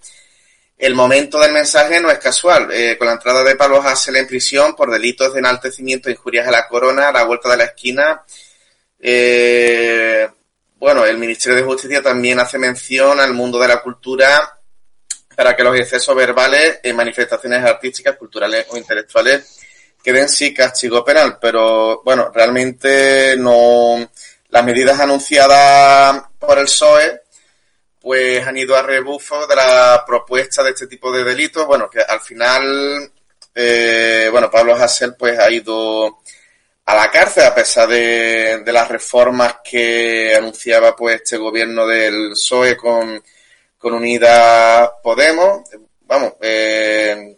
Speaker 1: el momento del mensaje no es casual. Eh, con la entrada de Pablo Hassel en prisión por delitos de enaltecimiento e injurias a la corona a la vuelta de la esquina, eh, bueno, el Ministerio de Justicia también hace mención al mundo de la cultura para que los excesos verbales en manifestaciones artísticas, culturales o intelectuales queden sí castigo penal. Pero bueno, realmente no. Las medidas anunciadas por el PSOE pues han ido a rebufo de la propuesta de este tipo de delitos. Bueno, que al final, eh, bueno, Pablo Hassel pues ha ido a la cárcel a pesar de, las reformas que anunciaba pues este gobierno del PSOE con, con Unidas Podemos. Vamos, eh,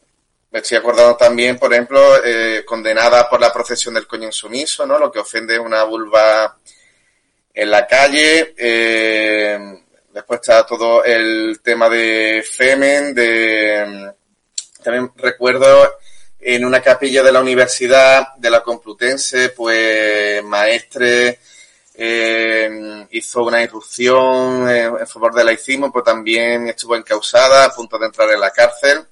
Speaker 1: me estoy acordando también, por ejemplo, eh, condenada por la procesión del coño insumiso, ¿no? Lo que ofende una vulva en la calle. Eh, Después está todo el tema de Femen, de también recuerdo en una capilla de la Universidad de la Complutense, pues maestre eh, hizo una irrupción en, favor del laicismo, pues también estuvo encausada, a punto de entrar en la cárcel.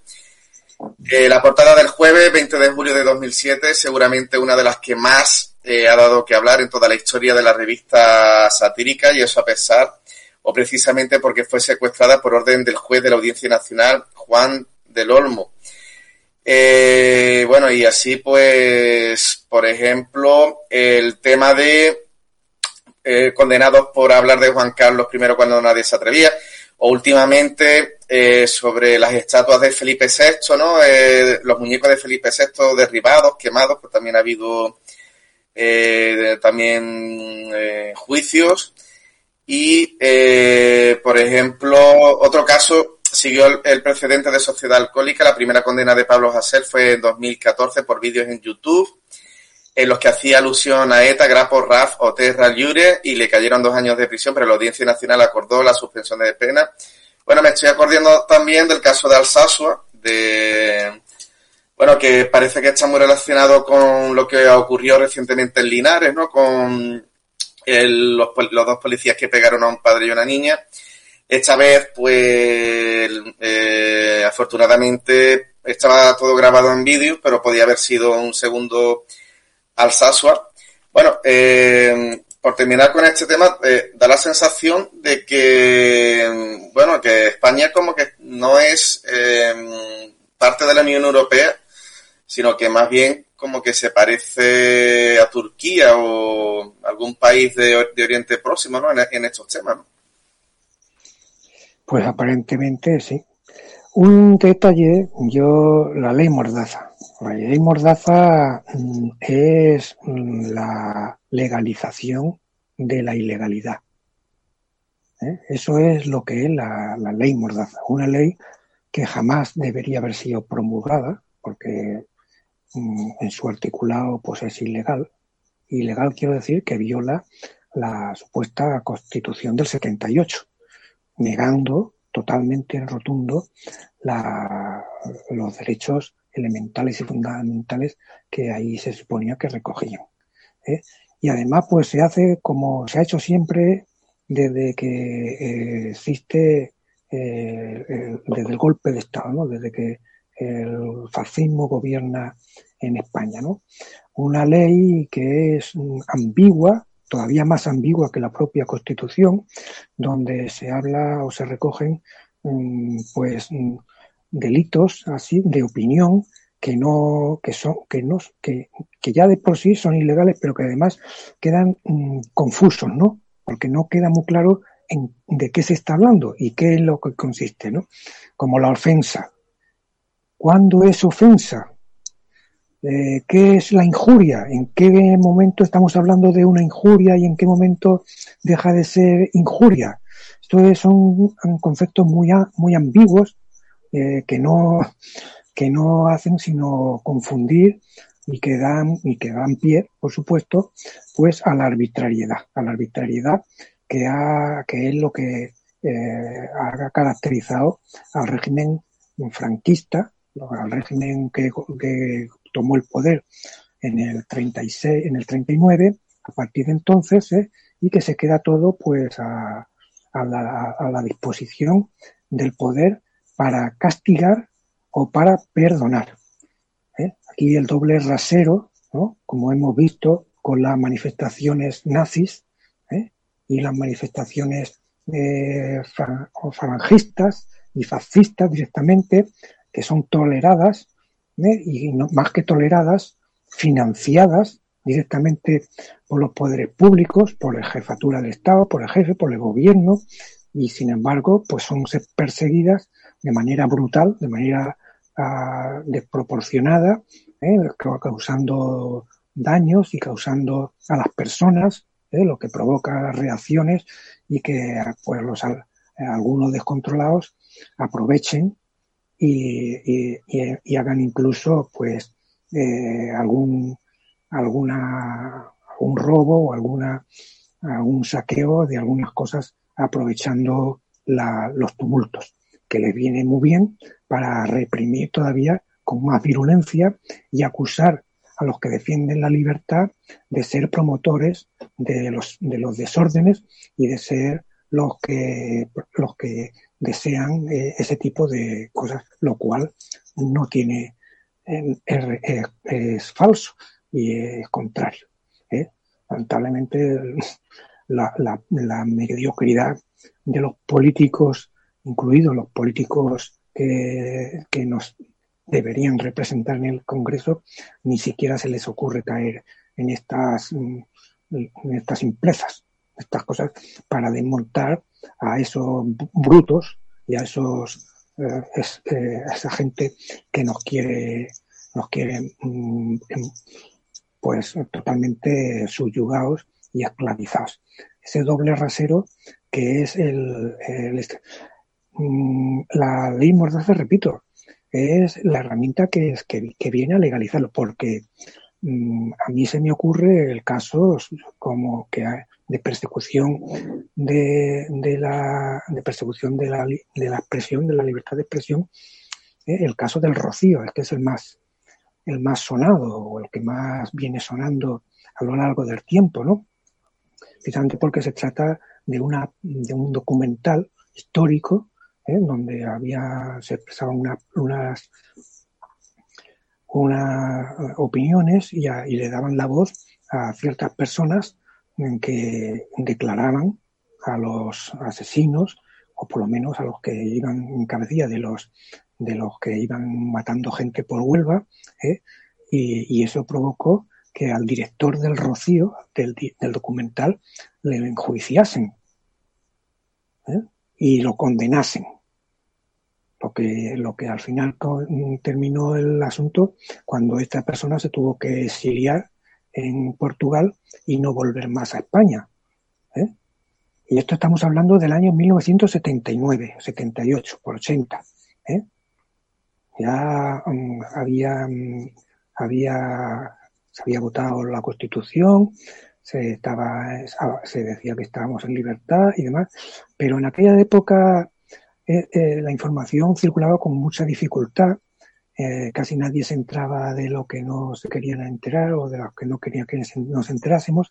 Speaker 1: Eh, la portada del jueves 20 de julio de 2007, seguramente una de las que más eh, ha dado que hablar en toda la historia de la revista satírica, y eso a pesar o precisamente porque fue secuestrada por orden del juez de la Audiencia Nacional, Juan del Olmo. Eh, bueno, y así pues, por ejemplo, el tema de eh, condenados por hablar de Juan Carlos I cuando nadie se atrevía. o últimamente eh, sobre las estatuas de Felipe VI, ¿no? Eh, los muñecos de Felipe VI derribados, quemados, pues también ha habido también juicios. Y, por ejemplo, otro caso siguió el, el, precedente de Sociedad Alcohólica. La primera condena de Pablo Hasél fue en 2014 por vídeos en YouTube en los que hacía alusión a ETA, Grapo, RAF o Terra Liure y le cayeron dos años de prisión, pero la Audiencia Nacional acordó la suspensión de pena. Bueno, me estoy acordando también del caso de Alsasua, de, bueno, que parece que está muy relacionado con lo que ocurrió recientemente en Linares, ¿no? Con el, los, los, dos policías que pegaron a un padre y una niña. Esta vez, pues, eh, afortunadamente estaba todo grabado en vídeo, pero podía haber sido un segundo Alsasua. Bueno, eh, por terminar con este tema, eh, da la sensación de que, bueno, que España como que no es eh, parte de la Unión Europea, sino que más bien como que se parece a Turquía o algún país de, Oriente Próximo, ¿no? En, estos temas.
Speaker 6: Pues aparentemente sí. Un detalle, yo, la ley Mordaza. Ley Mordaza mm, es mm, la legalización de la ilegalidad. ¿Eh? Eso es lo que es la, ley Mordaza. Una ley que jamás debería haber sido promulgada, porque mm, en su articulado pues es ilegal. Ilegal quiero decir que viola la supuesta constitución del 78, negando totalmente rotundo la, los derechos elementales y fundamentales que ahí se suponía que recogían. ¿eh? Y además, pues se hace como se ha hecho siempre desde que eh, existe eh, desde el golpe de Estado, ¿no? desde que el fascismo gobierna en España. ¿no? Una ley que es ambigua, todavía más ambigua que la propia Constitución, donde se habla o se recogen pues delitos así de opinión que no que son que no que, que ya de por sí son ilegales pero que además quedan mmm, confusos no porque no queda muy claro en, de qué se está hablando y qué es lo que consiste no como la ofensa ¿cuándo es ofensa? Eh, ¿Qué es la injuria? ¿En qué momento estamos hablando de una injuria y en qué momento deja de ser injuria? Esto son conceptos muy, muy ambiguos eh, que, no, que no hacen sino confundir y que dan, y que dan pie, por supuesto, pues a la arbitrariedad, a la arbitrariedad que, ha, que es lo que eh, ha caracterizado al régimen franquista, al régimen que, que tomó el poder en el 36, en el 39, a partir de entonces, ¿eh? y que se queda todo pues a, a, la, a la disposición del poder para castigar o para perdonar. ¿eh? Aquí el doble rasero, ¿no? como hemos visto con las manifestaciones nazis ¿eh? y las manifestaciones eh, falangistas y fascistas directamente, que son toleradas ¿eh? y no, más que toleradas, financiadas directamente por los poderes públicos, por la jefatura del Estado, por el jefe, por el gobierno, y sin embargo, pues son perseguidas de manera brutal, de manera uh, desproporcionada, ¿eh? causando daños y causando a las personas, ¿eh? lo que provoca reacciones y que pues los algunos descontrolados aprovechen y, hagan incluso pues eh, algún alguna algún robo o alguna algún saqueo de algunas cosas aprovechando los tumultos que les viene muy bien para reprimir todavía con más virulencia y acusar a los que defienden la libertad de ser promotores de los, de los desórdenes y de ser los que, los que desean eh, ese tipo de cosas, lo cual no tiene, eh, es, falso y es contrario. ¿eh? Lamentablemente, la, la, la mediocridad de los políticos incluidos los políticos que, que, nos deberían representar en el Congreso, ni siquiera se les ocurre caer en estas, en estas simplezas. estas cosas para desmontar a esos brutos y a esos eh, eh, esa gente que nos quiere nos quiere mm, em, pues totalmente subyugados y esclavizados ese doble rasero que es el, mm, la ley Mordaza repito es la herramienta que, es, que, que viene a legalizarlo porque mm, a mí se me ocurre el caso como que de persecución de, de la de persecución de la, de la expresión de la libertad de expresión eh, el caso del Rocío este es el más el más sonado o el que más viene sonando a lo largo del tiempo no precisamente porque se trata de una de un documental histórico ¿eh? donde había se expresaban una- unas unas opiniones y, le daban la voz a ciertas personas en que declaraban a los asesinos o por lo menos a los que iban en cabecilla de los de los que iban matando gente por Huelva ¿eh? y, eso provocó que al director del Rocío del, del documental le enjuiciasen ¿eh? Y lo condenasen lo que lo que al final co- terminó el asunto cuando esta persona se tuvo que exiliar en Portugal y no volver más a España. ¿eh? Y esto estamos hablando del año 1979, 78, por 80. ¿eh? Ya mm, había, mm, había, se había votado la Constitución, se, estaba, se decía que estábamos en libertad y demás, pero en aquella época eh, eh, la información circulaba con mucha dificultad eh, casi nadie se entraba de lo que no se querían enterar o de lo que no quería que nos enterásemos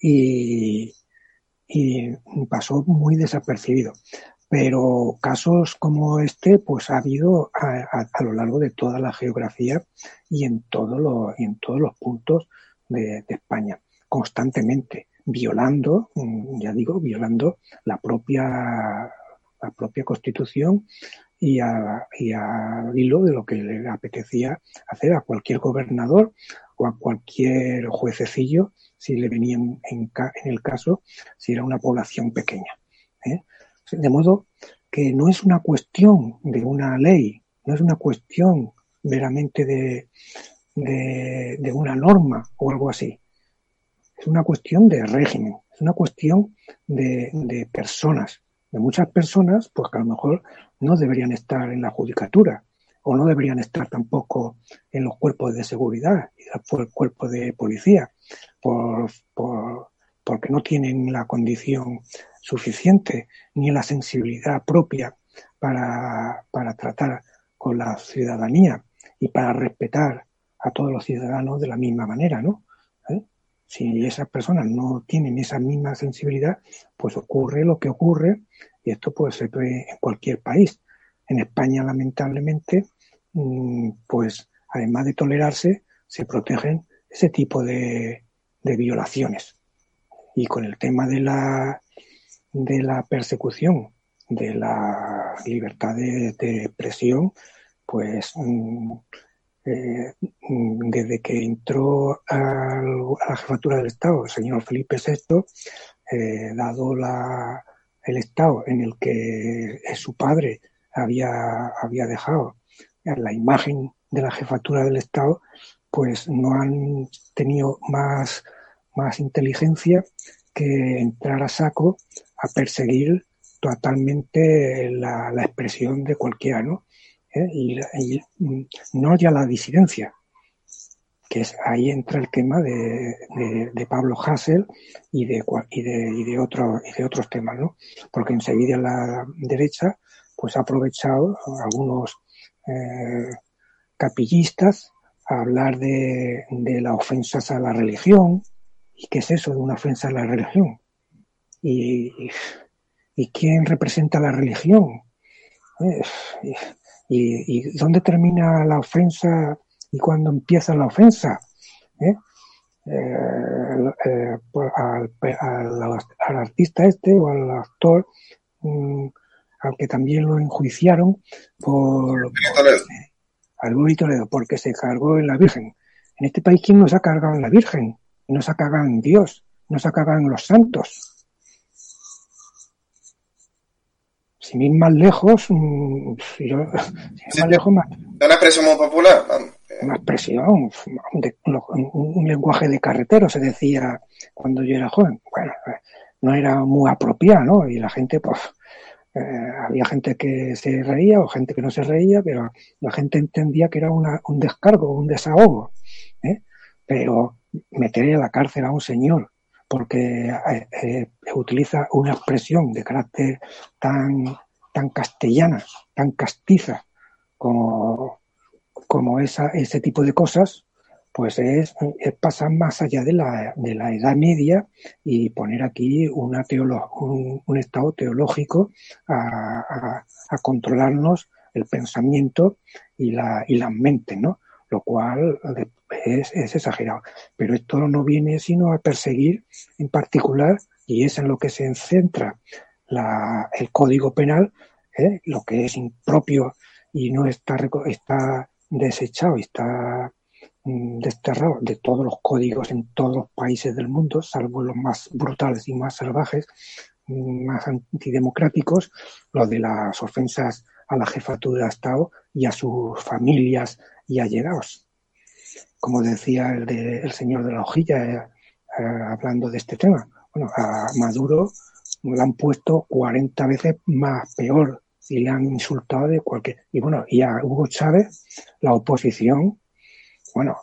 Speaker 6: y, pasó muy desapercibido. Pero casos como este, pues ha habido a, a, a lo largo de toda la geografía y en, en todos los puntos de España, constantemente, violando, mm, ya digo, violando la propia, la propia Constitución y a, y a hilo de lo que le apetecía hacer a cualquier gobernador o a cualquier juececillo si le venía en, el caso si era una población pequeña. ¿eh? De modo que no es una cuestión de una ley, no es una cuestión meramente de, de una norma o algo así. Es una cuestión de régimen, es una cuestión de, de personas, de muchas personas, pues que a lo mejor no deberían estar en la judicatura o no deberían estar tampoco en los cuerpos de seguridad y por el cuerpo de policía, por, por, porque no tienen la condición suficiente ni la sensibilidad propia para, para tratar con la ciudadanía y para respetar a todos los ciudadanos de la misma manera, ¿no? Si esas personas no tienen esa misma sensibilidad, pues ocurre lo que ocurre y esto pues se ve en cualquier país. En España, lamentablemente, pues además de tolerarse, se protegen ese tipo de, de violaciones. Y con el tema de la, de la persecución de la libertad de, de expresión, pues eh, desde que entró a la jefatura del Estado el señor Felipe VI, eh, dado el estado en el que su padre había, había dejado la imagen de la jefatura del Estado, pues no han tenido más, más inteligencia que entrar a saco a perseguir totalmente la, la expresión de cualquiera, ¿no? ¿Eh? Y, y, no ya la disidencia, que es ahí entra el tema de, de, de Pablo Hassel y de, y de, y de, otro, y de otros temas, ¿no? Porque enseguida la derecha pues ha aprovechado algunos eh, capillistas a hablar de, de las ofensas a la religión. ¿Y qué es eso de una ofensa a la religión? ¿Y, y quién representa la religión? Eh, y, ¿Y dónde termina la ofensa y cuándo empieza la ofensa? ¿Eh? Eh, eh, al, al, al, artista este o al actor mmm, al que también lo enjuiciaron por, por al Buri Toledo porque se cargó en la Virgen. En este país quién nos ha cargado en la Virgen, no se ha cargado en Dios, no se ha cargado en los santos. Sin ir más lejos, mm, si yo,
Speaker 7: Sí,
Speaker 6: más lejos, más,
Speaker 7: una expresión muy popular.
Speaker 6: una expresión, un, de- un- un lenguaje de carretero, se decía cuando yo era joven. Bueno, eh, no era muy apropiado, ¿no? Y la gente, pues, eh, había gente que se reía o gente que no se reía, pero la gente entendía que era una- un descargo, un desahogo. ¿eh? Pero meter a la cárcel a un señor porque eh, eh, utiliza una expresión de carácter tan, tan castellana, tan castiza como, como esa, ese tipo de cosas, pues es, es pasar más allá de la, de la Edad Media y poner aquí una teolo- un, estado teológico a, a- controlarnos el pensamiento y, la, y las mentes, ¿no? Lo cual es, es exagerado. Pero esto no viene sino a perseguir en particular, y es en lo que se centra la- el Código Penal, ¿eh? lo que es impropio y no está, está desechado está mm, desterrado de todos los códigos en todos los países del mundo, salvo los más brutales y más salvajes, mm, más antidemocráticos, los de las ofensas a la jefatura de Estado y a sus familias y allegados. Como decía el, de- el señor de la hojilla, eh, eh, hablando de este tema. Bueno, a Maduro le han puesto 40 veces más peor y le han insultado de cualquier. Y bueno, y a Hugo Chávez, la oposición, bueno,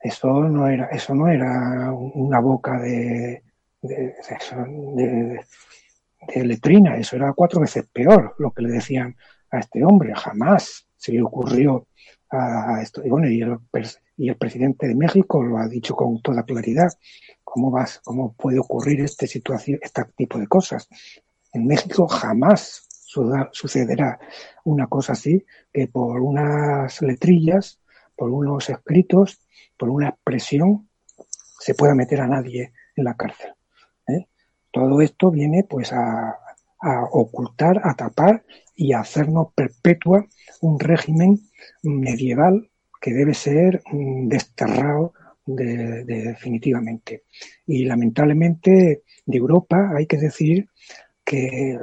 Speaker 6: eso no era, eso no era una boca de, de, letrina, eso era cuatro veces peor lo que le decían a este hombre. Jamás se le ocurrió a esto. Y bueno, y el, y el presidente de México lo ha dicho con toda claridad. ¿Cómo vas, cómo puede ocurrir este situación, este tipo de cosas? En México jamás sucederá una cosa así que por unas letrillas, por unos escritos, por una expresión, se pueda meter a nadie en la cárcel. ¿eh? Todo esto viene pues a, a ocultar, a tapar y a hacernos perpetua un régimen medieval que debe ser mm, desterrado de- de- definitivamente. Y lamentablemente de Europa hay que decir que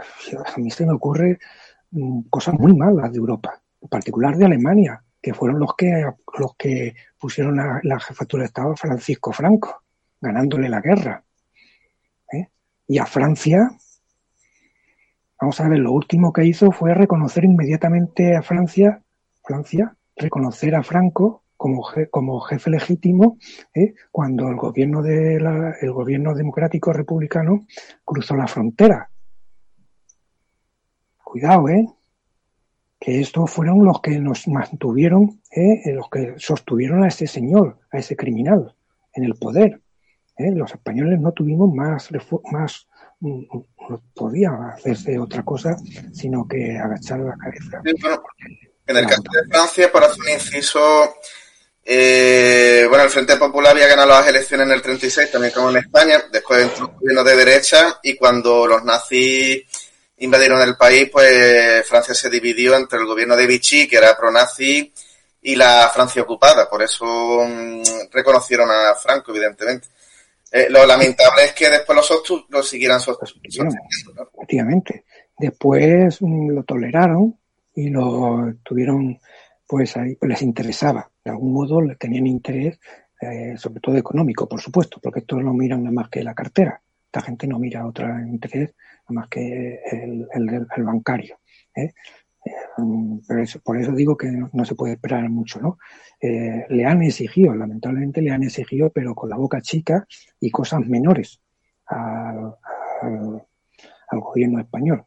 Speaker 6: a mí se me ocurre mm, cosas muy malas de Europa, en particular de Alemania, que fueron los que los que pusieron la, la jefatura de Estado a Francisco Franco, ganándole la guerra. ¿eh? Y a Francia, vamos a ver, lo último que hizo fue reconocer inmediatamente a Francia, Francia, reconocer a Franco como, como jefe legítimo ¿eh? cuando el gobierno de la- el gobierno democrático republicano cruzó la frontera. Cuidado, ¿eh? Que estos fueron los que nos mantuvieron, ¿eh? los que sostuvieron a ese señor, a ese criminal, en el poder. ¿eh? Los españoles no tuvimos más, más mm, no podía hacerse otra cosa sino que agachar la cabeza.
Speaker 7: Sí, bueno, en el caso de Francia, para hacer un inciso, eh, bueno, el Frente Popular había ganado las elecciones en el 36, también como en España, después entró un gobierno de derecha y cuando los nazis invadieron el país, pues Francia se dividió entre el gobierno de Vichy, que era pro-nazi, y la Francia ocupada. Por eso mm, reconocieron a Franco, evidentemente. Eh, lo lamentable es que después lo, sostu- lo siguieran sosteniendo. ¿no?
Speaker 6: efectivamente. Después mm, lo toleraron y lo tuvieron, pues ahí pues les interesaba. De algún modo le tenían interés, eh, sobre todo económico, por supuesto, porque estos no miran nada más que la cartera. Esta gente no mira otro interés nada más que el, el, del- el bancario. ¿eh? Mm, por eso digo que no, se puede esperar mucho, ¿no? Eh, le han exigido, lamentablemente le han exigido, pero con la boca chica y cosas menores al- al gobierno español.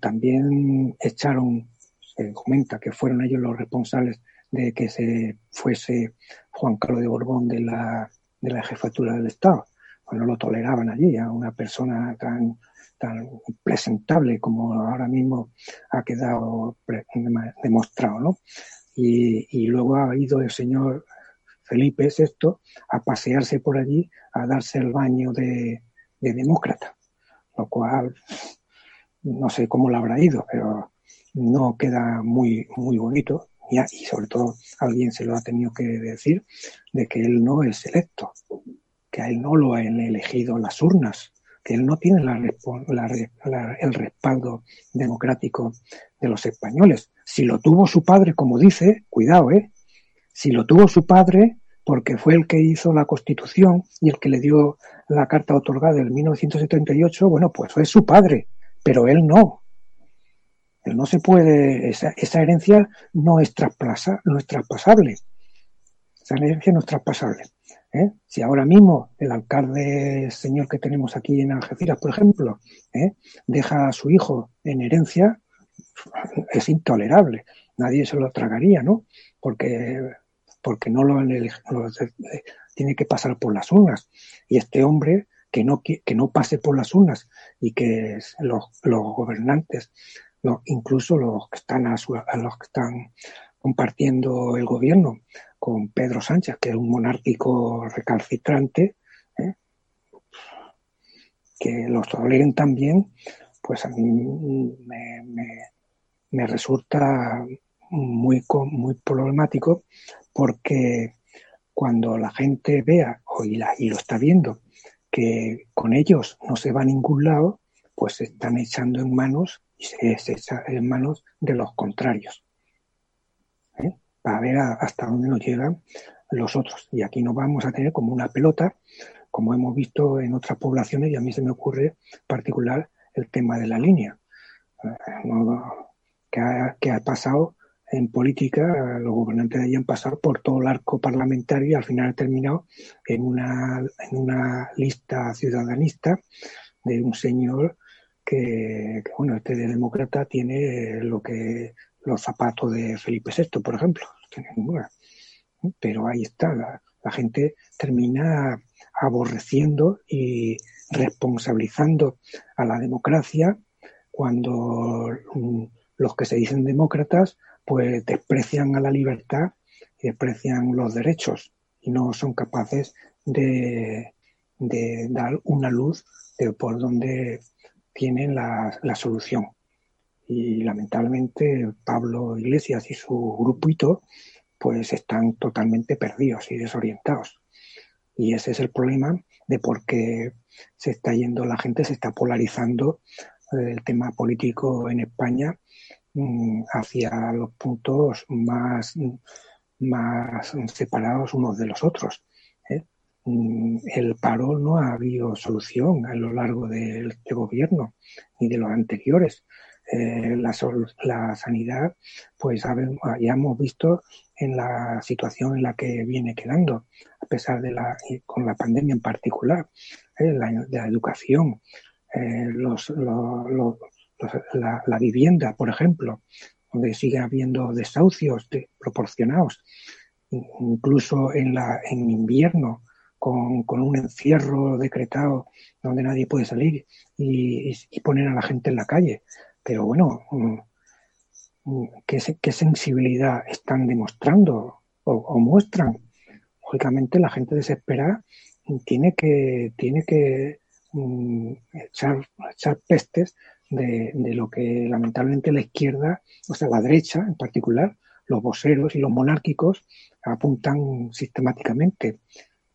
Speaker 6: También echaron, se comenta que fueron ellos los responsables de que se fuese Juan Carlos de Borbón de la, de la jefatura del Estado. Pues no lo toleraban allí, a una persona tan, presentable como ahora mismo ha quedado demostrado, ¿no? Y, luego ha ido el señor Felipe VI a pasearse por allí, a darse el baño de, de demócrata, lo cual no sé cómo lo habrá ido, pero no queda muy, muy bonito. Y sobre todo alguien se lo ha tenido que decir de que él no es electo, que a él no lo han elegido las urnas, que él no tiene la, el respaldo democrático de los españoles. Si lo tuvo su padre, como dice, cuidado, ¿eh? Si lo tuvo su padre, porque fue el que hizo la Constitución y el que le dio la carta otorgada en 1978, bueno, pues fue su padre, pero él no. Él no se puede, esa, esa herencia no es, trasplasa, no es traspasable. Esa herencia no es traspasable. ¿Eh? Si ahora mismo el alcalde señor que tenemos aquí en Algeciras, por ejemplo, ¿eh? deja a su hijo en herencia, es intolerable. Nadie se lo tragaría, ¿no? Porque, porque no lo, lo tiene que pasar por las urnas. Y este hombre que no, que no pase por las urnas y que los, gobernantes, incluso los que están a, a los que están compartiendo el gobierno, con Pedro Sánchez, que es un monárquico recalcitrante, ¿eh? que los toleren también, pues a mí me, me, resulta muy, muy problemático porque cuando la gente vea y, lo está viendo que con ellos no se va a ningún lado, pues se están echando en manos y se, se en manos de los contrarios para ver hasta dónde nos llegan los otros. Y aquí nos vamos a tener como una pelota, como hemos visto en otras poblaciones, y a mí se me ocurre particular el tema de la línea. Eh, que, ha, pasado en política, los gobernantes de allí han pasado por todo el arco parlamentario y al final ha terminado en una, en una lista ciudadanista de un señor que, que, bueno, este de demócrata tiene lo que los zapatos de Felipe VI, por ejemplo. Pero ahí está, la, gente termina aborreciendo y responsabilizando a la democracia cuando mm, los que se dicen demócratas pues desprecian a la libertad y desprecian los derechos y no son capaces de, dar una luz de por donde tienen la solución y lamentablemente Pablo Iglesias y su grupito pues están totalmente perdidos y desorientados. Y ese es el problema de por qué se está yendo la gente, se está polarizando eh, el tema político en España mm, hacia los puntos más, más separados unos de los otros. ¿eh? Mm, el paro no ha habido solución a lo largo del este gobierno ni de los anteriores. Eh, la, la, sanidad, pues ya hemos visto en la situación en la que viene quedando, a pesar de la, con la pandemia en particular, eh, la, la, educación, eh, la, vivienda, por ejemplo, donde sigue habiendo desahucios proporcionados, incluso en, la, en invierno, con, un encierro decretado donde nadie puede salir y, y, poner a la gente en la calle. Pero bueno, mm, mm, ¿qué, sensibilidad están demostrando o, muestran? Lógicamente la gente desesperada tiene que, tiene que mm, echar, echar pestes de, de, lo que lamentablemente la izquierda, o sea, la derecha en particular, los voceros y los monárquicos apuntan sistemáticamente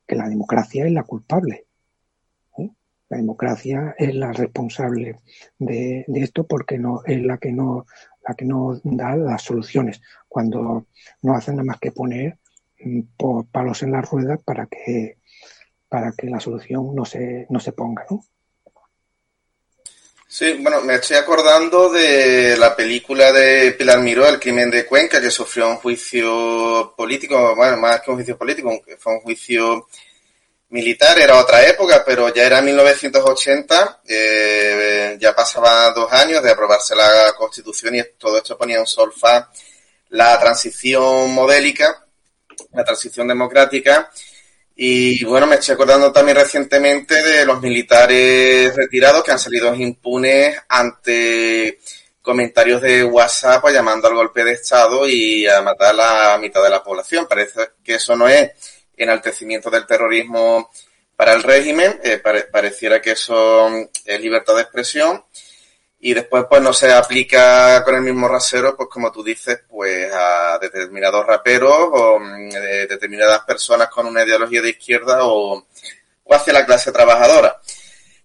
Speaker 6: que la democracia es la culpable. Democracia es la responsable de, esto porque no es la que no la que no da las soluciones cuando no hacen nada más que poner mm, palos en la rueda para que para que la solución no se no se ponga, ¿no?
Speaker 1: Sí, bueno, me estoy acordando de la película de Pilar Miró, El crimen de Cuenca, que sufrió un juicio político, bueno, más que un juicio político, fue un juicio militar, era otra época, pero ya era 1980, eh, ya pasaba dos años de aprobarse la Constitución y todo esto ponía en solfa la transición modélica, la transición democrática. Y bueno, me estoy acordando también recientemente de los militares retirados que han salido impunes ante comentarios de WhatsApp llamando al golpe de Estado y a matar a la mitad de la población. Parece que eso no es enaltecimiento del terrorismo para el régimen, eh, pareciera que eso es libertad de expresión y después pues no se aplica con el mismo rasero, pues como tú dices, pues a determinados raperos o mm, de determinadas personas con una ideología de izquierda o, o hacia la clase trabajadora.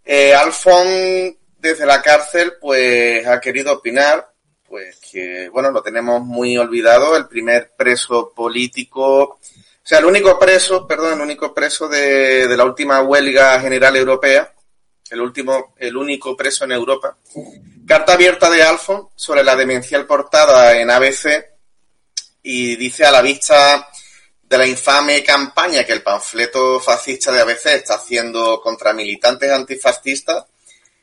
Speaker 1: Eh, Alfon, desde la cárcel, pues ha querido opinar, pues que, bueno, lo tenemos muy olvidado, el primer preso político, o sea, el único preso, perdón, el único preso de, de la última huelga general europea, el último, el único preso en Europa. Carta abierta de Alfon sobre la demencial portada en ABC y dice a la vista de la infame campaña que el panfleto fascista de ABC está haciendo contra militantes antifascistas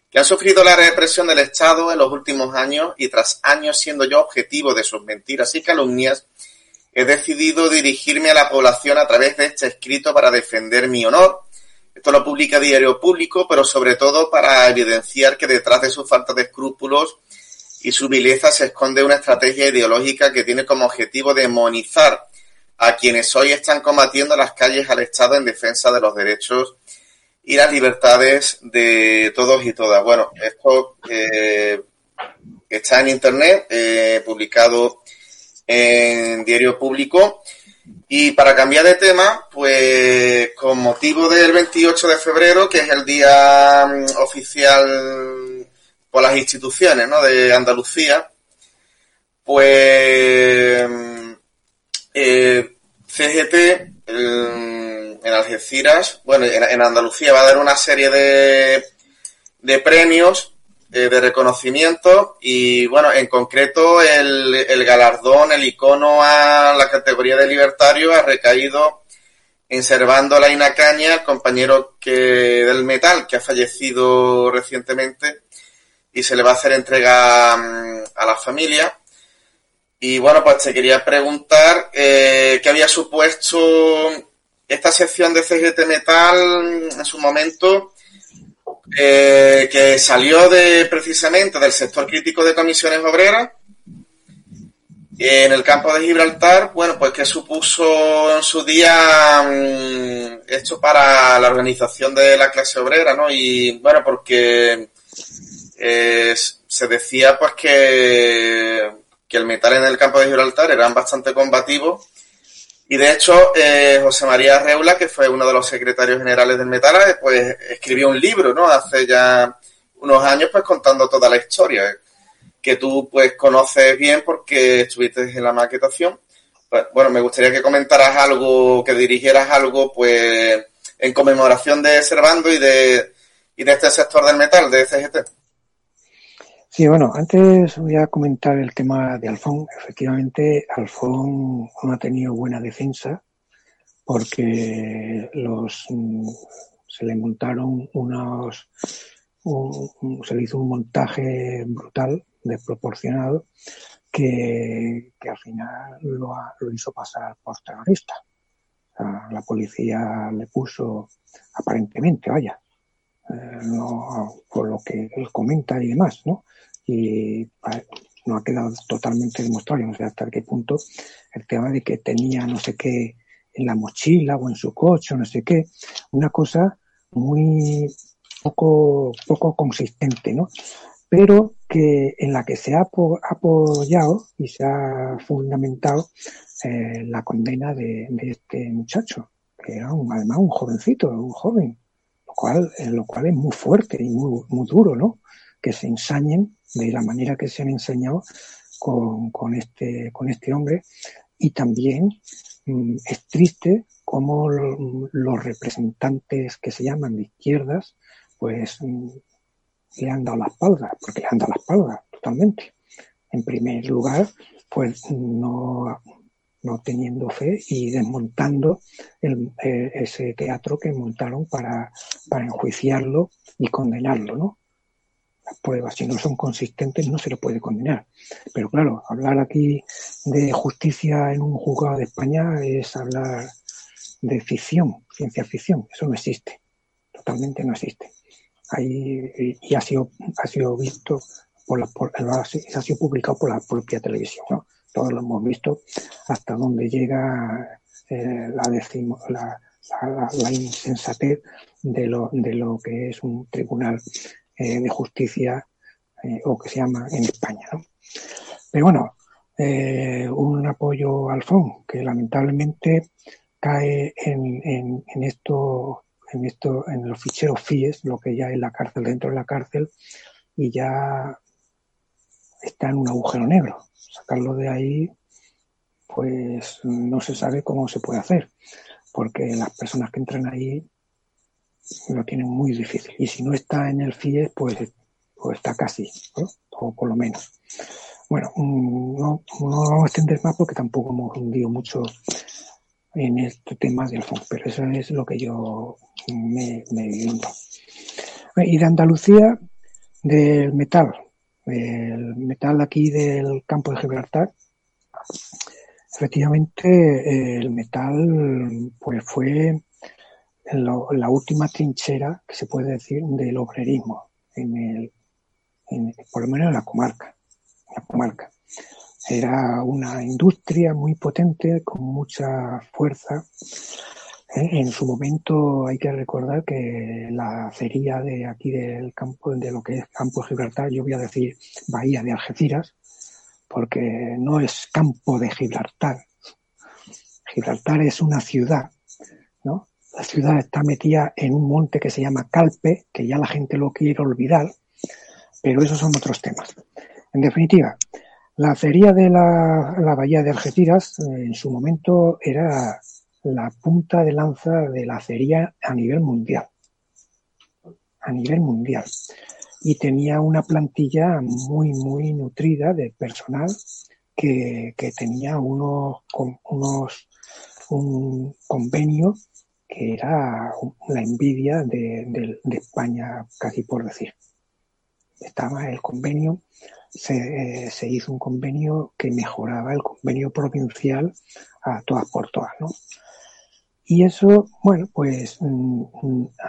Speaker 1: que han sufrido la represión del Estado en los últimos años y tras años siendo yo objetivo de sus mentiras y calumnias, he decidido dirigirme a la población a través de este escrito para defender mi honor. Esto lo publica Diario Público, pero sobre todo para evidenciar que detrás de su falta de escrúpulos y su vileza se esconde una estrategia ideológica que tiene como objetivo demonizar a quienes hoy están combatiendo las calles al Estado en defensa de los derechos y las libertades de todos y todas. Bueno, esto eh, está en Internet, eh, publicado en Diario Público. Y para cambiar de tema, pues con motivo del 28 de febrero, que es el día mm, oficial por las instituciones ¿no? de Andalucía, pues mm, eh, CGT el- en Algeciras, bueno, en, en Andalucía va a dar una serie de, de premios eh, de reconocimiento y bueno, en concreto el, el galardón, el icono a la categoría de libertario ha recaído en Servando la Inacaña, el compañero que, del metal que ha fallecido recientemente y se le va a hacer entrega mm, a la familia. Y bueno, pues te quería preguntar eh, qué había supuesto esta sección de CGT Metal en su momento, eh, que salió de precisamente del sector crítico de comisiones obreras. En el campo de Gibraltar, bueno, pues que supuso en su día mm, esto para la organización de la clase obrera, ¿no? Y bueno, porque eh, se decía pues que, que el metal en el campo de Gibraltar eran bastante combativos y de hecho eh, José María Reula, que fue uno de los secretarios generales del metal, eh, pues escribió un libro, ¿no? Hace ya unos años pues contando toda la historia que tú pues conoces bien porque estuviste en la maquetación. Pues, bueno, me gustaría que comentaras algo, que dirigieras algo pues en conmemoración de Servando y de, y de este sector del metal, de CGT.
Speaker 6: Sí, bueno, antes voy a comentar el tema de Alfón. Efectivamente, Alfón no ha tenido buena defensa porque los mm, se le montaron unos un- un- se le hizo un montaje brutal, desproporcionado, que, al final lo, lo hizo pasar por terrorista. La policía le puso, aparentemente, vaya, eh, no, por lo que él comenta y demás, ¿no? Y pa- no ha quedado totalmente demostrado, no sé hasta qué punto, el tema de que tenía no sé qué en la mochila o en su coche o no sé qué, una cosa muy poco, poco consistente, ¿no? Pero que en la que se ha apo- apoyado y se ha fundamentado eh, la condena de, de este muchacho, que era un- además un jovencito, un joven, lo cual, eh, lo cual es muy fuerte y muy, muy duro, ¿no? Que se ensañen de la manera que se han enseñado con, con este, con este hombre y también mm, es triste cómo lo- los representantes que se llaman de izquierdas pues mm, le han dado la espalda, porque le han dado la espalda totalmente. En primer lugar, pues no, no teniendo fe y desmontando eh, ese teatro que montaron para, para enjuiciarlo y condenarlo, ¿no? Las pruebas, si no son consistentes, no se le puede condenar. Pero claro, hablar aquí de justicia en un juzgado de España es hablar de ficción, ciencia ficción. Eso no existe. Totalmente no existe. Ahí, y- ha sido, ha sido visto por la, por, ha sido publicado por la propia televisión, ¿no? Todos lo hemos visto hasta dónde llega eh, la, la, la- la insensatez de lo, de lo que es un tribunal eh, de justicia eh, o que se llama en España, ¿no? Pero bueno, eh, un apoyo al FON que lamentablemente cae en, en, en esto en esto, en los ficheros FIES, lo que ya es la cárcel dentro de la cárcel, y ya está en un agujero negro. Sacarlo de ahí, pues no se sabe cómo se puede hacer, porque las personas que entran ahí lo tienen muy difícil. Y si no está en el FIES, pues, pues está casi, o por lo menos. Bueno, mm, no, no vamos a extender más porque tampoco hemos hundido mucho en este tema del Alfonso, pero eso es lo que yo me, me viviendo. Y de Andalucía, del metal, el metal aquí del campo de Gibraltar, efectivamente el metal pues fue lo- la última trinchera que se puede decir del obrerismo en el, en- por lo menos en la comarca, en la comarca. Era una industria muy potente, con mucha fuerza. Eh, En su momento hay que recordar que la acería de aquí del campo, de lo que es Campo Gibraltar, yo voy a decir Bahía de Algeciras, porque no es Campo de Gibraltar. Gibraltar es una ciudad. La ciudad está metida en un monte que se llama Calpe, que ya la gente lo quiere olvidar, pero esos son otros temas. En definitiva, la acería de la, la bahía de Algeciras eh, en su momento era la punta de lanza de la acería a nivel mundial. A nivel mundial. Y tenía una plantilla muy, muy nutrida de personal que, que tenía unos, unos, un convenio que era la envidia de, España, casi por decir. Estaba el convenio, se, eh, se hizo un convenio que mejoraba el convenio provincial a todas por todas, ¿no? Y eso, bueno, pues mm,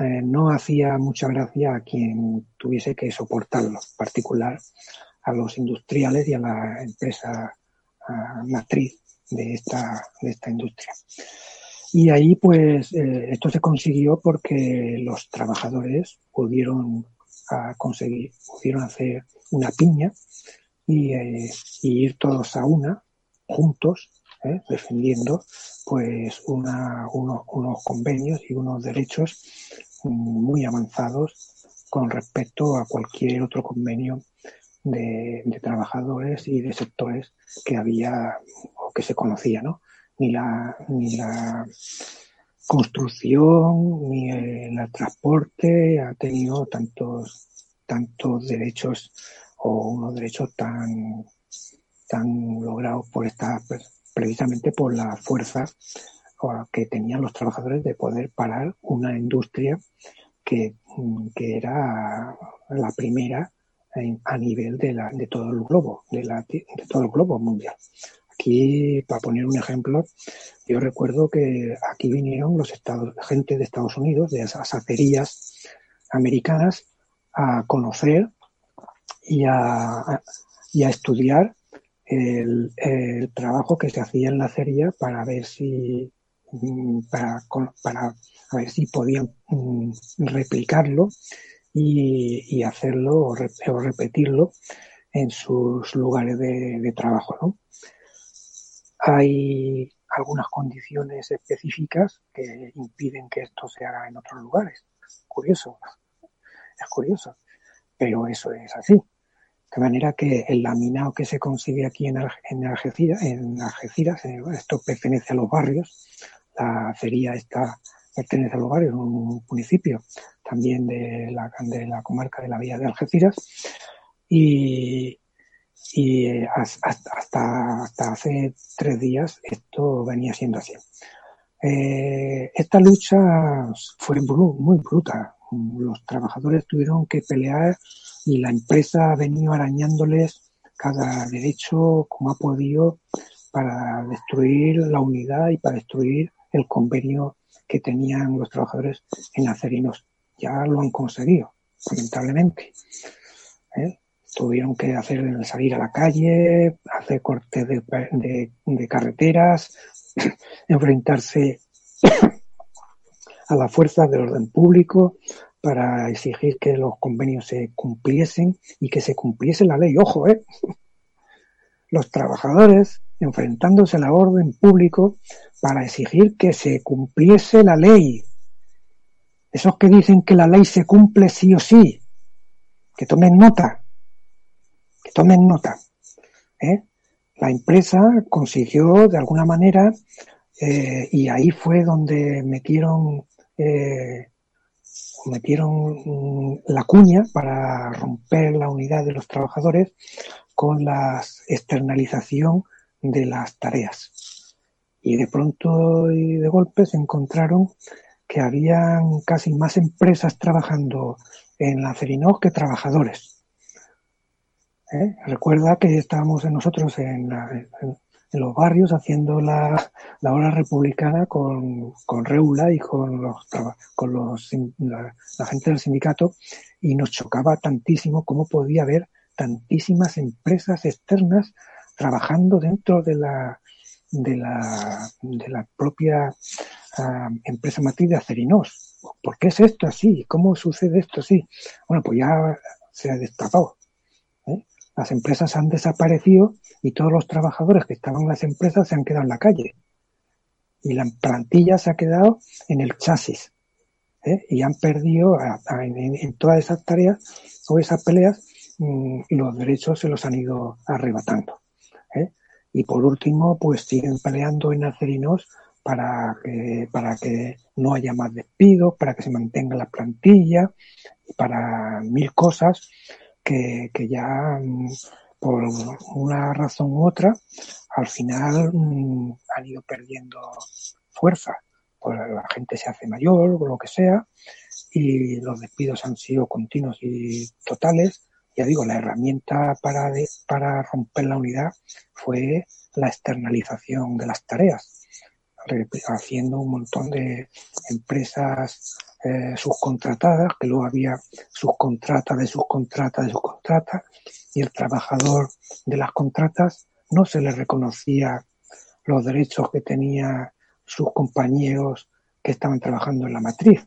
Speaker 6: eh, no hacía mucha gracia a quien tuviese que soportarlo, en particular a los industriales y a la empresa matriz de esta, de esta industria. Y ahí, pues, eh, esto se consiguió porque los trabajadores pudieron conseguir, pudieron hacer una piña y, eh, y ir todos a una, juntos, ¿eh? defendiendo pues una, uno- unos convenios y unos derechos muy avanzados con respecto a cualquier otro convenio de, de trabajadores y de sectores que había o que se conocía, ¿no? Ni la, ni la construcción ni el, transporte ha tenido tantos, tantos derechos o unos derechos tan, tan logrados por esta, pues, precisamente por la fuerza que tenían los trabajadores de poder parar una industria que, mm, que era la primera en- a nivel de, la, de todo el globo, de, la, de todo el globo mundial. Aquí, para poner un ejemplo, yo recuerdo que aquí vinieron los estados, gente de Estados Unidos, de esas acerías americanas, a conocer y a, y a estudiar el, el trabajo que se hacía en la acería para ver si mm, para, para a ver si podían mm, replicarlo y, y hacerlo o repetirlo en sus lugares de, de trabajo, ¿no? Hay algunas condiciones específicas que impiden que esto se haga en otros lugares. Curioso, es curioso, pero eso es así. De manera que el laminado que se consigue aquí en, Alge- en Algeciras, en Algeciras, esto pertenece a los barrios, la acería esta pertenece a los barrios, un municipio también de la, de la comarca de la Vía de Algeciras, y, y eh, has- hasta, hasta, hasta hace tres días esto venía siendo así. Eh, esta lucha fue muy bruta. Los trabajadores tuvieron que pelear y la empresa ha venido arañándoles cada derecho como ha podido para destruir la unidad y para destruir el convenio que tenían los trabajadores en Acerinos. Ya lo han conseguido, lamentablemente. ¿eh? Tuvieron que hacer salir a la calle, hacer cortes de, de- carreteras, enfrentarse a las fuerzas del orden público para exigir que los convenios se cumpliesen y que se cumpliese la ley. Ojo, ¿eh? Los trabajadores enfrentándose a la orden público para exigir que se cumpliese la ley. Esos que dicen que la ley se cumple sí o sí, que tomen nota, tomen nota. ¿eh? La empresa consiguió de alguna manera, eh, y ahí fue donde metieron, eh, metieron la cuña para romper la unidad de los trabajadores con la externalización de las tareas. Y de pronto y de golpe se encontraron que habían casi más empresas trabajando en la Cerinos que trabajadores. ¿Eh? Recuerda que estábamos nosotros en, la- en- los barrios haciendo la, la hora republicana con, con Reula y con los, con los la gente del sindicato y nos chocaba tantísimo cómo podía haber tantísimas empresas externas trabajando dentro de la de la, de la propia ah, empresa matriz de Acerinos. ¿Por qué es esto así? ¿Cómo sucede esto así? Bueno, pues ya se ha destapado. ¿eh? Las empresas han desaparecido y todos los trabajadores que estaban en las empresas se han quedado en la calle. Y la plantilla se ha quedado en el chasis. ¿eh? Y han perdido en, todas esas tareas o esas peleas mm, los derechos se los han ido arrebatando. ¿eh? Y por último, pues siguen peleando en Acerinos para que, para que no haya más despidos, para que se mantenga la plantilla, para mil cosas que, ya mm, por una razón u otra al final mm, han ido perdiendo fuerza. Pues la gente se hace mayor o lo que sea y los despidos han sido continuos y totales. Ya digo, la herramienta para, para romper la unidad fue la externalización de las tareas, re- haciendo un montón de empresas eh, subcontratadas, que luego había subcontratas de subcontratas de subcontratas, y el trabajador de las contratas no se le reconocía los derechos que tenía sus compañeros que estaban trabajando en la matriz.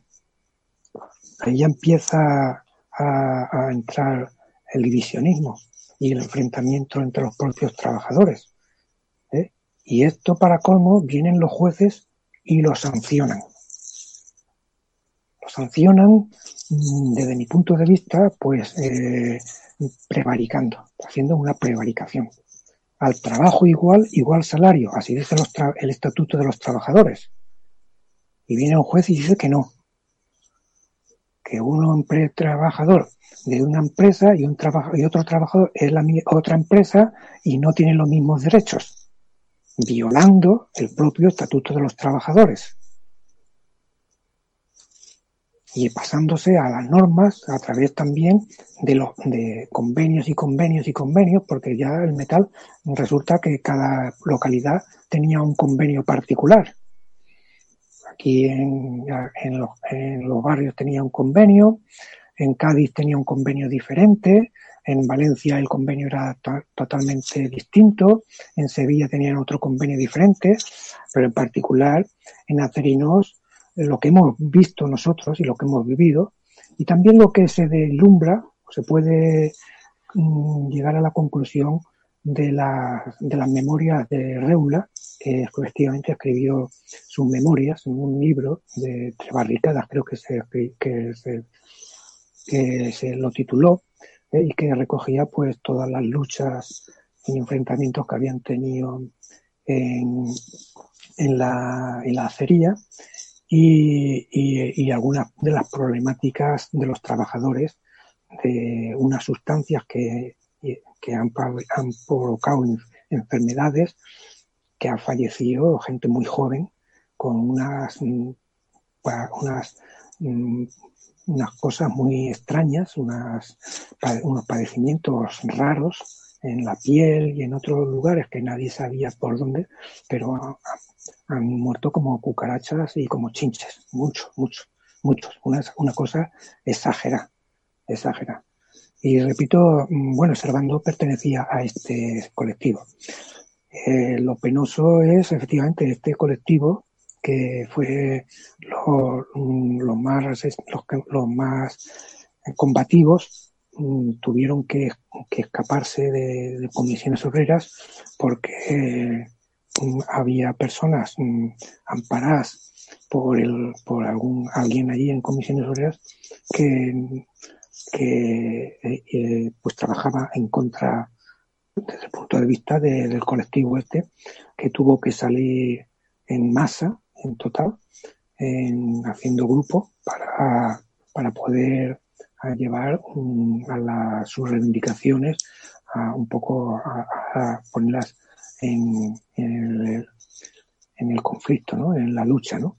Speaker 6: Ahí ya empieza a, entrar el divisionismo y el enfrentamiento entre los propios trabajadores. ¿eh? Y esto, para colmo, vienen los jueces y lo sancionan. Lo sancionan, mm, desde mi punto de vista, pues eh, prevaricando, haciendo una prevaricación. Al trabajo igual, igual salario, así dice los el Estatuto de los Trabajadores. Y viene un juez y dice que no, que empre- trabajador de una empresa y un trabajo y otro trabajador es la otra empresa y no tienen los mismos derechos, violando el propio estatuto de los trabajadores y pasándose a las normas a través también de los de convenios y convenios y convenios porque ya el metal resulta que cada localidad tenía un convenio particular. Aquí en, en, los, en los barrios tenía un convenio, en Cádiz tenía un convenio diferente, en Valencia el convenio era to- totalmente distinto, en Sevilla tenían otro convenio diferente, pero en particular en Acerinos lo que hemos visto nosotros y lo que hemos vivido, y también lo que se deslumbra, se puede mm, llegar a la conclusión de, la, de las memorias de Reula, que efectivamente escribió sus memorias en un libro de barricadas, creo que se, que se, que se lo tituló, eh, y que recogía pues todas las luchas y enfrentamientos que habían tenido en, en, la, en la acería y, y, algunas de las problemáticas de los trabajadores de unas sustancias que, que han, han provocado enfermedades que ha fallecido gente muy joven con unas, unas, unas cosas muy extrañas, unas, unos padecimientos raros en la piel y en otros lugares que nadie sabía por dónde, pero han muerto como cucarachas y como chinches, muchos, muchos, muchos, una, una cosa exagerada. Y repito, bueno, Servando pertenecía a este colectivo. Eh, lo penoso es efectivamente este colectivo que fue los lo más, los, más combativos um, tuvieron que, escaparse de, comisiones obreras porque había personas um, amparadas por, el, por algún, alguien allí en comisiones obreras que, que eh, eh, pues trabajaba en contra desde el punto de vista de- del colectivo este que tuvo que salir en masa en total en, haciendo grupo para, para poder llevar a la- sus reivindicaciones a un poco a ponerlas en, el, el conflicto, ¿no? en la lucha, ¿no?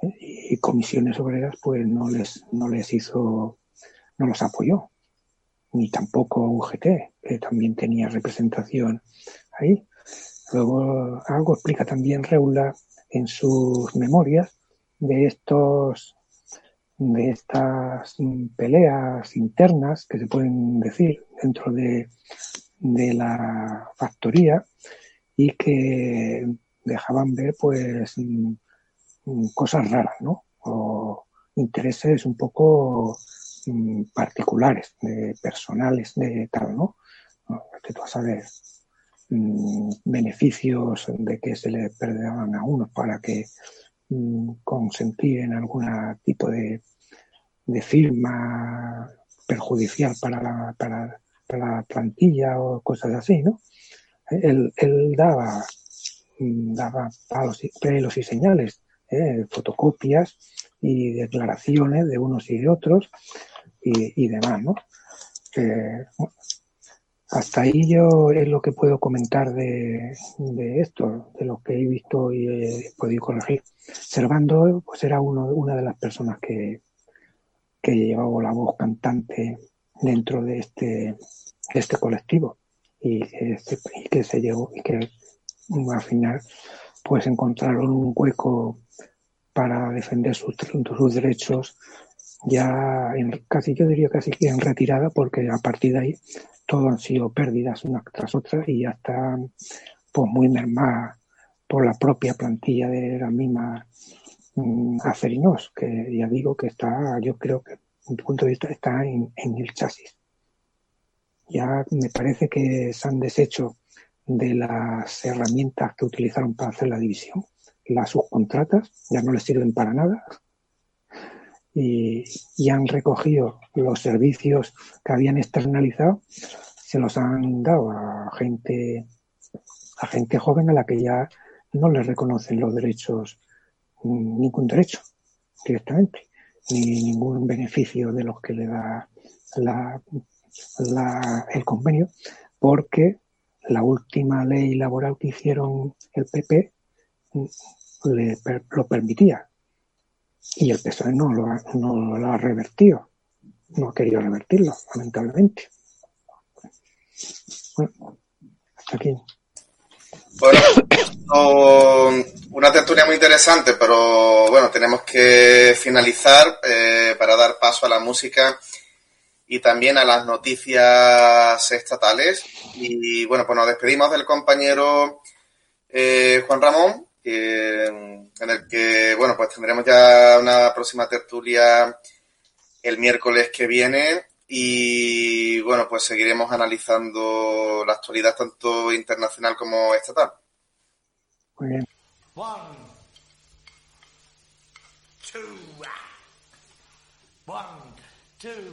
Speaker 6: Y comisiones obreras pues no les, no les hizo, no los apoyó, ni tampoco UGT, que también tenía representación ahí. Luego algo explica también Reula en sus memorias de estos de estas peleas internas que se pueden decir dentro de, de la factoría y que dejaban ver pues mm, cosas raras, ¿no? O intereses un poco mm, particulares, personales, de tal, ¿no? ¿no? Que tú vas a ver mm, beneficios de que se le perdonaban a unos para que consentir en algún tipo de, de firma perjudicial para, para la plantilla o cosas así, ¿no? Él, él daba, mm, daba palos y, pelos y señales, ¿eh? fotocopias y declaraciones de unos y de otros y, y demás, ¿no? Hasta ahí yo es lo que puedo comentar de, de esto, de lo que he visto y he podido corregir. Servando, pues era uno, una de las personas que, que llevaba la voz cantante dentro de este, de este colectivo y se, y que se llegó y que al final pues encontraron un hueco para defender sus, sus derechos ya en, casi yo diría casi que en retirada porque a partir de ahí todo han sido pérdidas unas tras otras y ya están pues muy mermadas por la propia plantilla de la misma mm, acerinos que ya digo que está yo creo que desde mi punto de vista está en, en el chasis ya me parece que se han deshecho de las herramientas que utilizaron para hacer la división las subcontratas ya no les sirven para nada y, y, han recogido los servicios que habían externalizado, se los han dado a gente, a gente joven a la que ya no les reconocen los derechos, ningún derecho directamente, ni ningún beneficio de los que le da la, la, el convenio, porque la última ley laboral que hicieron el PP le, lo permitía y el PSOE no lo, ha, no lo ha revertido, no ha querido revertirlo, lamentablemente. Bueno, hasta aquí.
Speaker 1: Bueno, una tertulia muy interesante, pero bueno, tenemos que finalizar eh, para dar paso a la música y también a las noticias estatales. Y bueno, pues nos despedimos del compañero eh, Juan Ramón, en el que, bueno, pues tendremos ya una próxima tertulia el miércoles que viene y, bueno, pues seguiremos analizando la actualidad tanto internacional como estatal.
Speaker 6: Muy bien.
Speaker 8: One, two, one, two,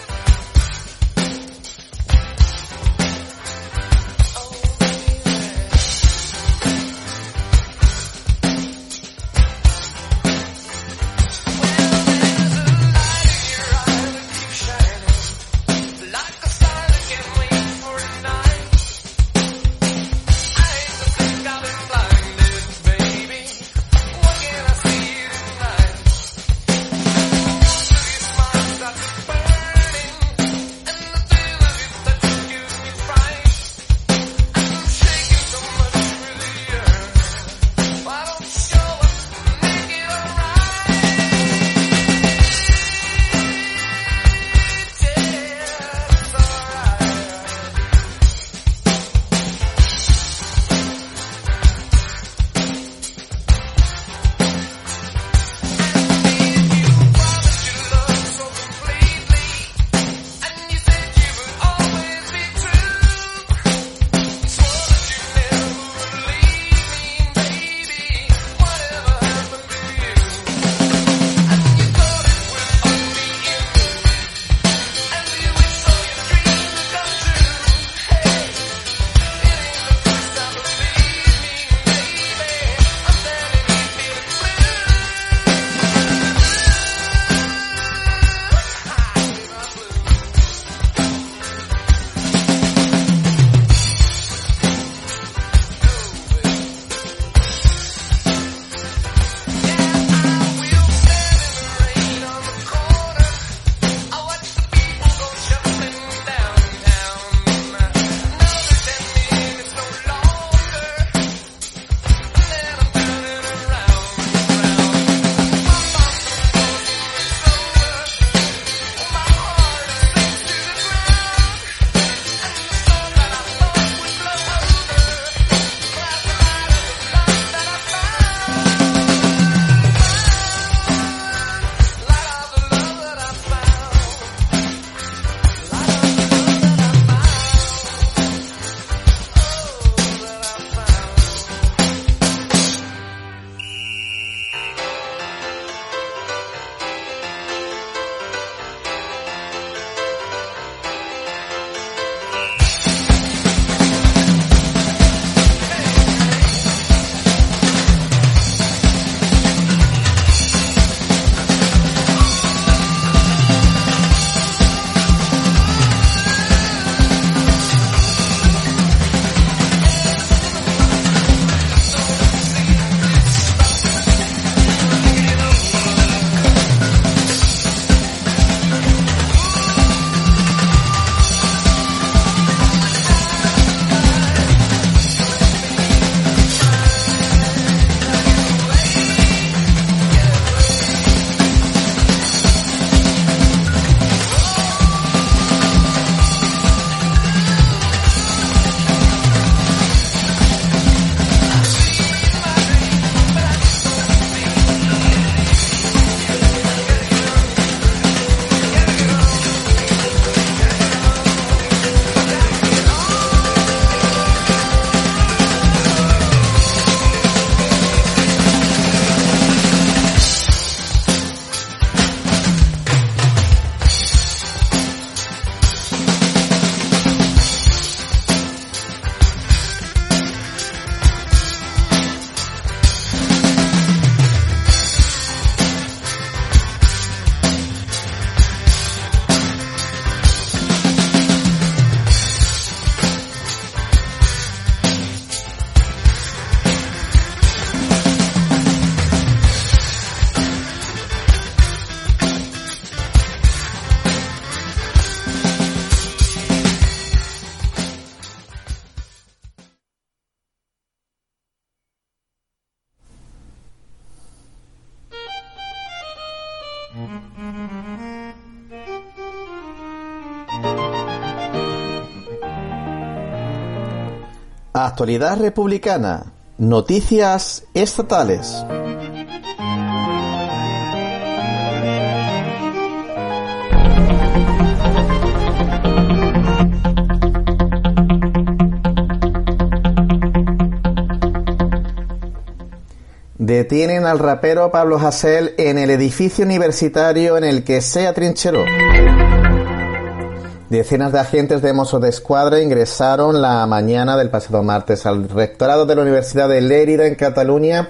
Speaker 1: Actualidad republicana. Noticias estatales. Detienen al rapero Pablo Hasél en el edificio universitario en el que se atrincheró. Decenas de agentes de Mossos de Escuadra ingresaron la mañana del pasado martes al rectorado de la Universidad de Lérida en Cataluña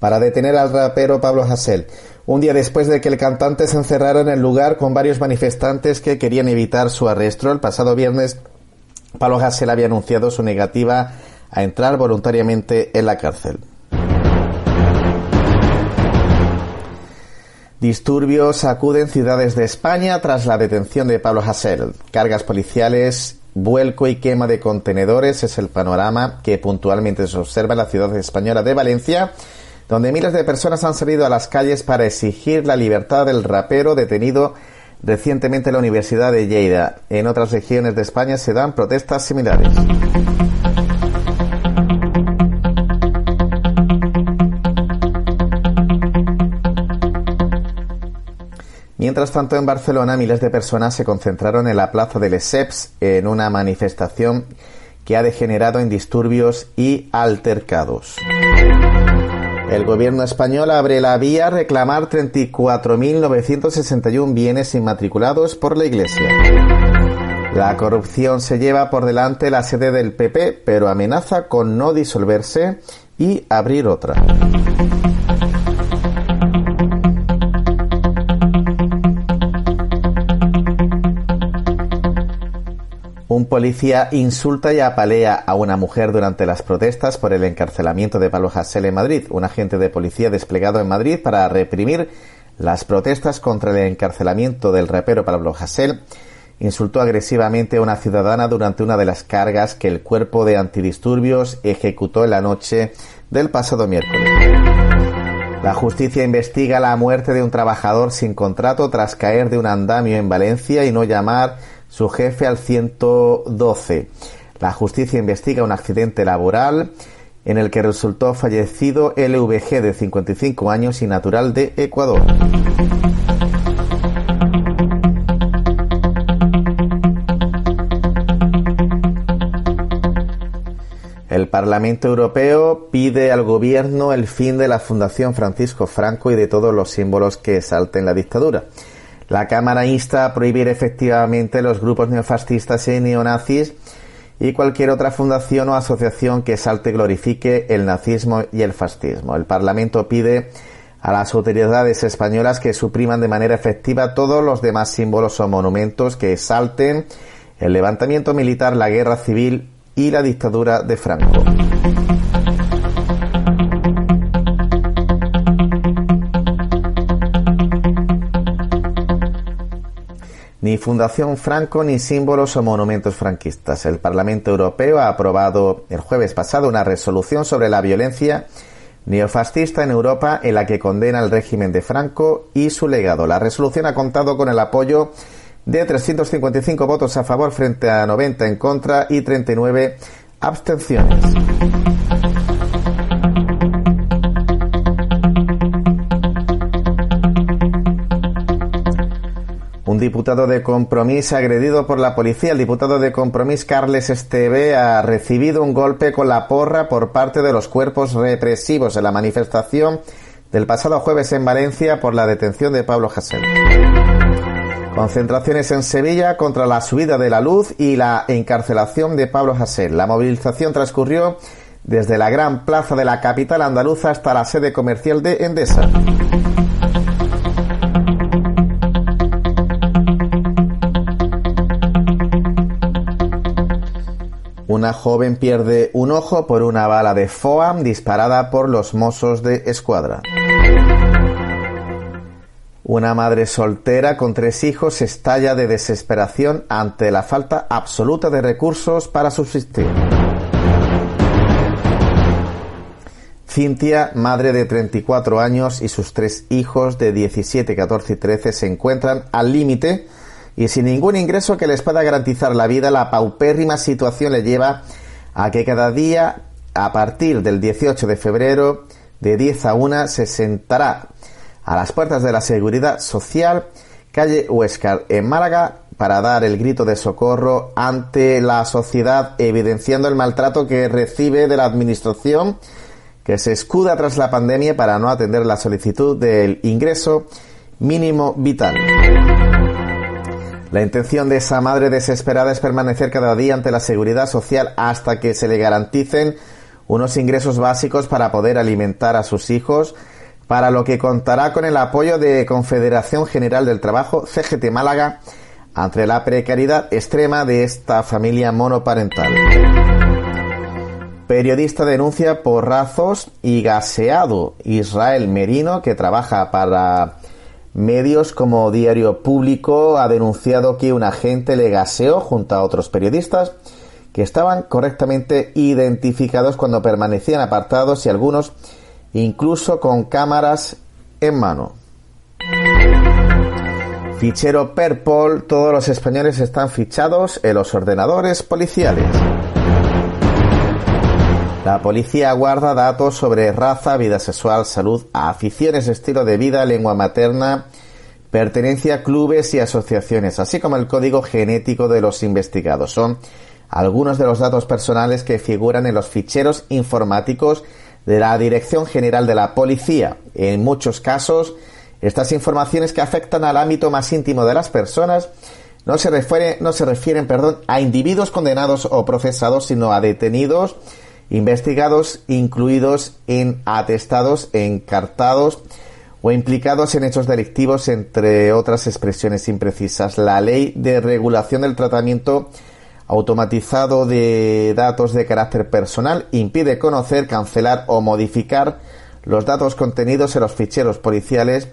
Speaker 1: para detener al rapero Pablo Hasél, un día después de que el cantante se encerrara en el lugar con varios manifestantes que querían evitar su arresto. El pasado viernes, Pablo Hasél había anunciado su negativa a entrar voluntariamente en la cárcel. Disturbios acuden ciudades de España tras la detención de Pablo Hasél. Cargas policiales, vuelco y quema de contenedores es el panorama que puntualmente se observa en la ciudad española de Valencia, donde miles de personas han salido a las calles para exigir la libertad del rapero detenido recientemente en la Universidad de Lleida. En otras regiones de España se dan protestas similares. Mientras tanto, en Barcelona, miles de personas se concentraron en la plaza de Lesseps en una manifestación que ha degenerado en disturbios y altercados. El gobierno español abre la vía a reclamar 34.961 bienes inmatriculados por la Iglesia. La corrupción se lleva por delante la sede del PP, pero amenaza con no disolverse y abrir otra. Un policía insulta y apalea a una mujer durante las protestas por el encarcelamiento de Pablo Hasél en Madrid. Un agente de policía desplegado en Madrid para reprimir las protestas contra el encarcelamiento del rapero Pablo Hasél insultó agresivamente a una ciudadana durante una de las cargas que el cuerpo de antidisturbios ejecutó en la noche del pasado miércoles. La justicia investiga la muerte de un trabajador sin contrato tras caer de un andamio en Valencia y no llamar su jefe al 112. La justicia investiga un accidente laboral en el que resultó fallecido LVG de 55 años y natural de Ecuador. El Parlamento Europeo pide al gobierno el fin de la Fundación Francisco Franco y de todos los símbolos que exalten la dictadura. La Cámara insta a prohibir efectivamente los grupos neofascistas y neonazis y cualquier otra fundación o asociación que salte glorifique el nazismo y el fascismo. El Parlamento pide a las autoridades españolas que supriman de manera efectiva todos los demás símbolos o monumentos que exalten el levantamiento militar, la guerra civil y la dictadura de Franco. Ni Fundación Franco ni símbolos o monumentos franquistas. El Parlamento Europeo ha aprobado el jueves pasado una resolución sobre la violencia neofascista en Europa en la que condena el régimen de Franco y su legado. La resolución ha contado con el apoyo de 355 votos a favor frente a 90 en contra y 39 abstenciones. Un diputado de Compromís agredido por la policía. El diputado de Compromís, Carles Esteve, ha recibido un golpe con la porra por parte de los cuerpos represivos en la manifestación del pasado jueves en Valencia por la detención de Pablo Hasél. Concentraciones en Sevilla contra la subida de la luz y la encarcelación de Pablo Hasél. La movilización transcurrió desde la gran plaza de la capital andaluza hasta la sede comercial de Endesa. Una joven pierde un ojo por una bala de FOAM disparada por los mozos de escuadra. Una madre soltera con tres hijos estalla de desesperación ante la falta absoluta de recursos para subsistir. Cintia, madre de 34 años y sus tres hijos de 17, 14 y 13 se encuentran al límite y sin ningún ingreso que les pueda garantizar la vida, la paupérrima situación le lleva a que cada día, a partir del 18 de febrero, de 10 a 1, se sentará a las puertas de la Seguridad Social, calle Huescar, en Málaga, para dar el grito de socorro ante la sociedad, evidenciando el maltrato que recibe de la Administración, que se escuda tras la pandemia para no atender la solicitud del ingreso mínimo vital. La intención de esa madre desesperada es permanecer cada día ante la seguridad social hasta que se le garanticen unos ingresos básicos para poder alimentar a sus hijos, para lo que contará con el apoyo de Confederación General del Trabajo, CGT Málaga, ante la precariedad extrema de esta familia monoparental. Periodista denuncia porrazos y gaseado. Israel Merino, que trabaja para medios como Diario Público, ha denunciado que un agente le gaseó junto a otros periodistas que estaban correctamente identificados cuando permanecían apartados y algunos incluso con cámaras en mano. Fichero Perpol, todos los españoles están fichados en los ordenadores policiales. La policía guarda datos sobre raza, vida sexual, salud, aficiones, estilo de vida, lengua materna, pertenencia a clubes y asociaciones, así como el código genético de los investigados. Son algunos de los datos personales que figuran en los ficheros informáticos de la Dirección General de la Policía. En muchos casos, estas informaciones que afectan al ámbito más íntimo de las personas no se, refieren, a individuos condenados o procesados, sino a detenidos, investigados, incluidos en atestados, encartados o implicados en hechos delictivos, entre otras expresiones imprecisas. La ley de regulación del tratamiento automatizado de datos de carácter personal impide conocer, cancelar o modificar los datos contenidos en los ficheros policiales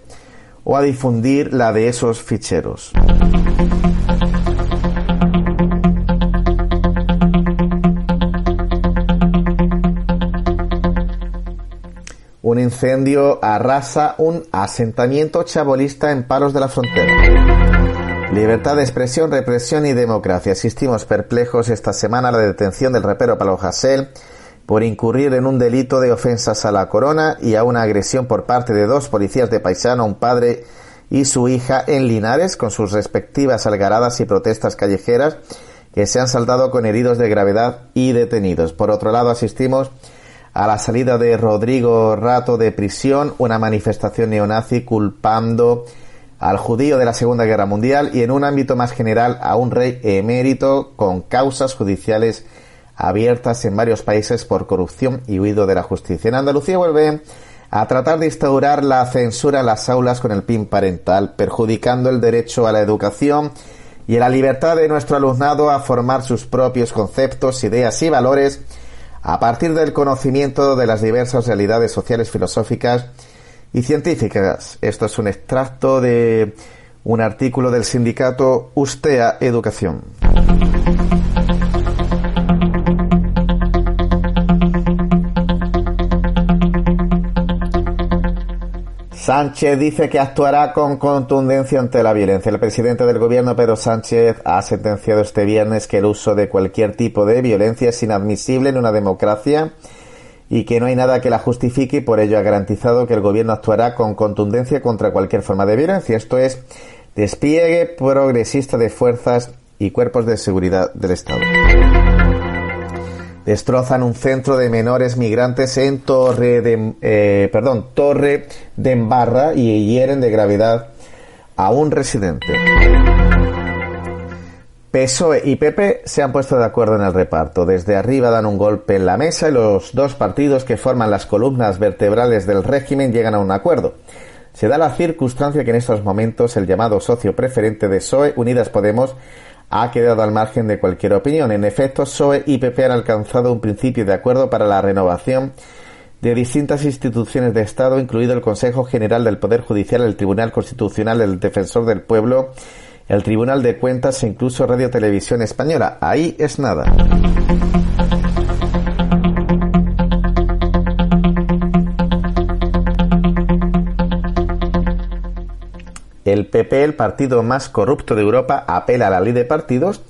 Speaker 1: o a difundir la de esos ficheros. Un incendio arrasa un asentamiento chabolista en Palos de la Frontera. Libertad de expresión, represión y democracia. Asistimos perplejos esta semana a la detención del repero Palo Hasél por incurrir en un delito de ofensas a la corona y a una agresión por parte de dos policías de paisano, un padre y su hija en Linares, con sus respectivas algaradas y protestas callejeras que se han saldado con heridos de gravedad y detenidos. Por otro lado, asistimos a la salida de Rodrigo Rato de prisión, una manifestación neonazi culpando al judío de la Segunda Guerra Mundial y en un ámbito más general a un rey emérito con causas judiciales abiertas en varios países por corrupción y huido de la justicia. En Andalucía vuelve a tratar de instaurar la censura en las aulas con el PIN parental, perjudicando el derecho a la educación y la libertad de nuestro alumnado a formar sus propios conceptos, ideas y valores a partir del conocimiento de las diversas realidades sociales, filosóficas y científicas. Esto es un extracto de un artículo del sindicato Ustea Educación. Sánchez dice que actuará con contundencia ante la violencia. El presidente del gobierno, Pedro Sánchez, ha sentenciado este viernes que el uso de cualquier tipo de violencia es inadmisible en una democracia y que no hay nada que la justifique y por ello ha garantizado que el gobierno actuará con contundencia contra cualquier forma de violencia. Esto es despliegue progresista de fuerzas y cuerpos de seguridad del Estado destrozan un centro de menores migrantes en Torre de, eh, perdón, Torre de Embarra y hieren de gravedad a un residente. PSOE y PP se han puesto de acuerdo en el reparto. Desde arriba dan un golpe en la mesa y los dos partidos que forman las columnas vertebrales del régimen llegan a un acuerdo. Se da la circunstancia que en estos momentos el llamado socio preferente de PSOE, Unidas Podemos, ha quedado al margen de cualquier opinión. En efecto, PSOE y PP han alcanzado un principio de acuerdo para la renovación de distintas instituciones de Estado, incluido el Consejo General del Poder Judicial, el Tribunal Constitucional, el Defensor del Pueblo, el Tribunal de Cuentas e incluso Radio Televisión Española. Ahí es nada. El PP, el partido más corrupto de Europa, apela a la ley de partidos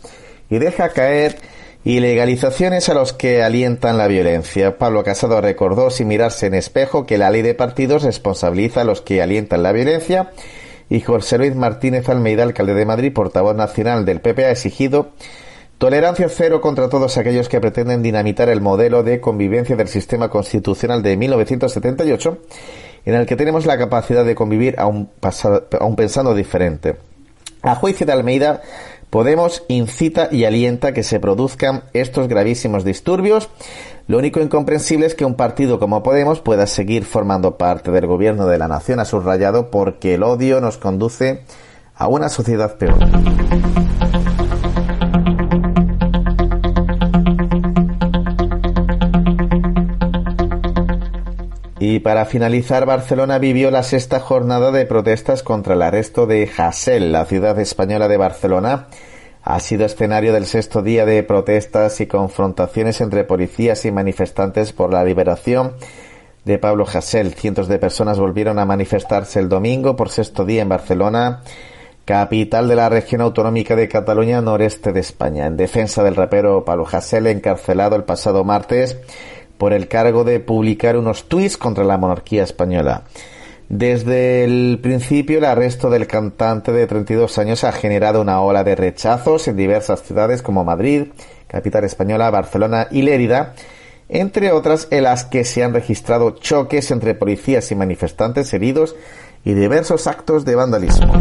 Speaker 1: y deja caer y legalizaciones a los que alientan la violencia. Pablo Casado recordó sin mirarse en espejo que la ley de partidos responsabiliza a los que alientan la violencia y José Luis Martínez Almeida, alcalde de Madrid, portavoz nacional del PP, ha exigido tolerancia cero contra todos aquellos que pretenden dinamitar el modelo de convivencia del sistema constitucional de 1978 en el que tenemos la capacidad de convivir aún, aún pensando diferente. A juicio de Almeida, Podemos incita y alienta que se produzcan estos gravísimos disturbios. Lo único incomprensible es que un partido como Podemos pueda seguir formando parte del gobierno de la nación, ha subrayado, porque el odio nos conduce a una sociedad peor. Y para finalizar, Barcelona vivió la sexta jornada de protestas contra el arresto de Hassel, la ciudad española de Barcelona. Ha sido escenario del sexto día de protestas y confrontaciones entre policías y manifestantes por la liberación de Pablo Hassel. Cientos de personas volvieron a manifestarse el domingo por sexto día en Barcelona, capital de la región autonómica de Cataluña, noreste de España, en defensa del rapero Pablo Hassel, encarcelado el pasado martes por el cargo de publicar unos tuits contra la monarquía española. Desde el principio, el arresto del cantante de 32 años ha generado una ola de rechazos en diversas ciudades como Madrid, capital española, Barcelona y Lérida, entre otras en las que se han registrado choques entre policías y manifestantes heridos y diversos actos de vandalismo.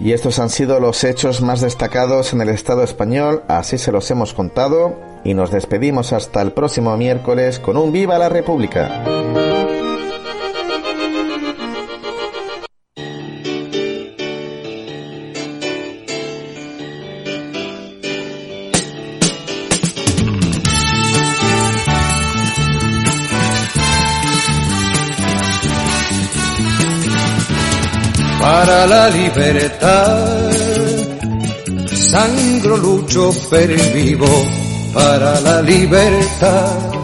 Speaker 1: Y estos han sido los hechos más destacados en el Estado español, así se los hemos contado, y nos despedimos hasta el próximo miércoles con un Viva la República.
Speaker 9: Para la libertad. Sangro lucho per vivo para la libertad.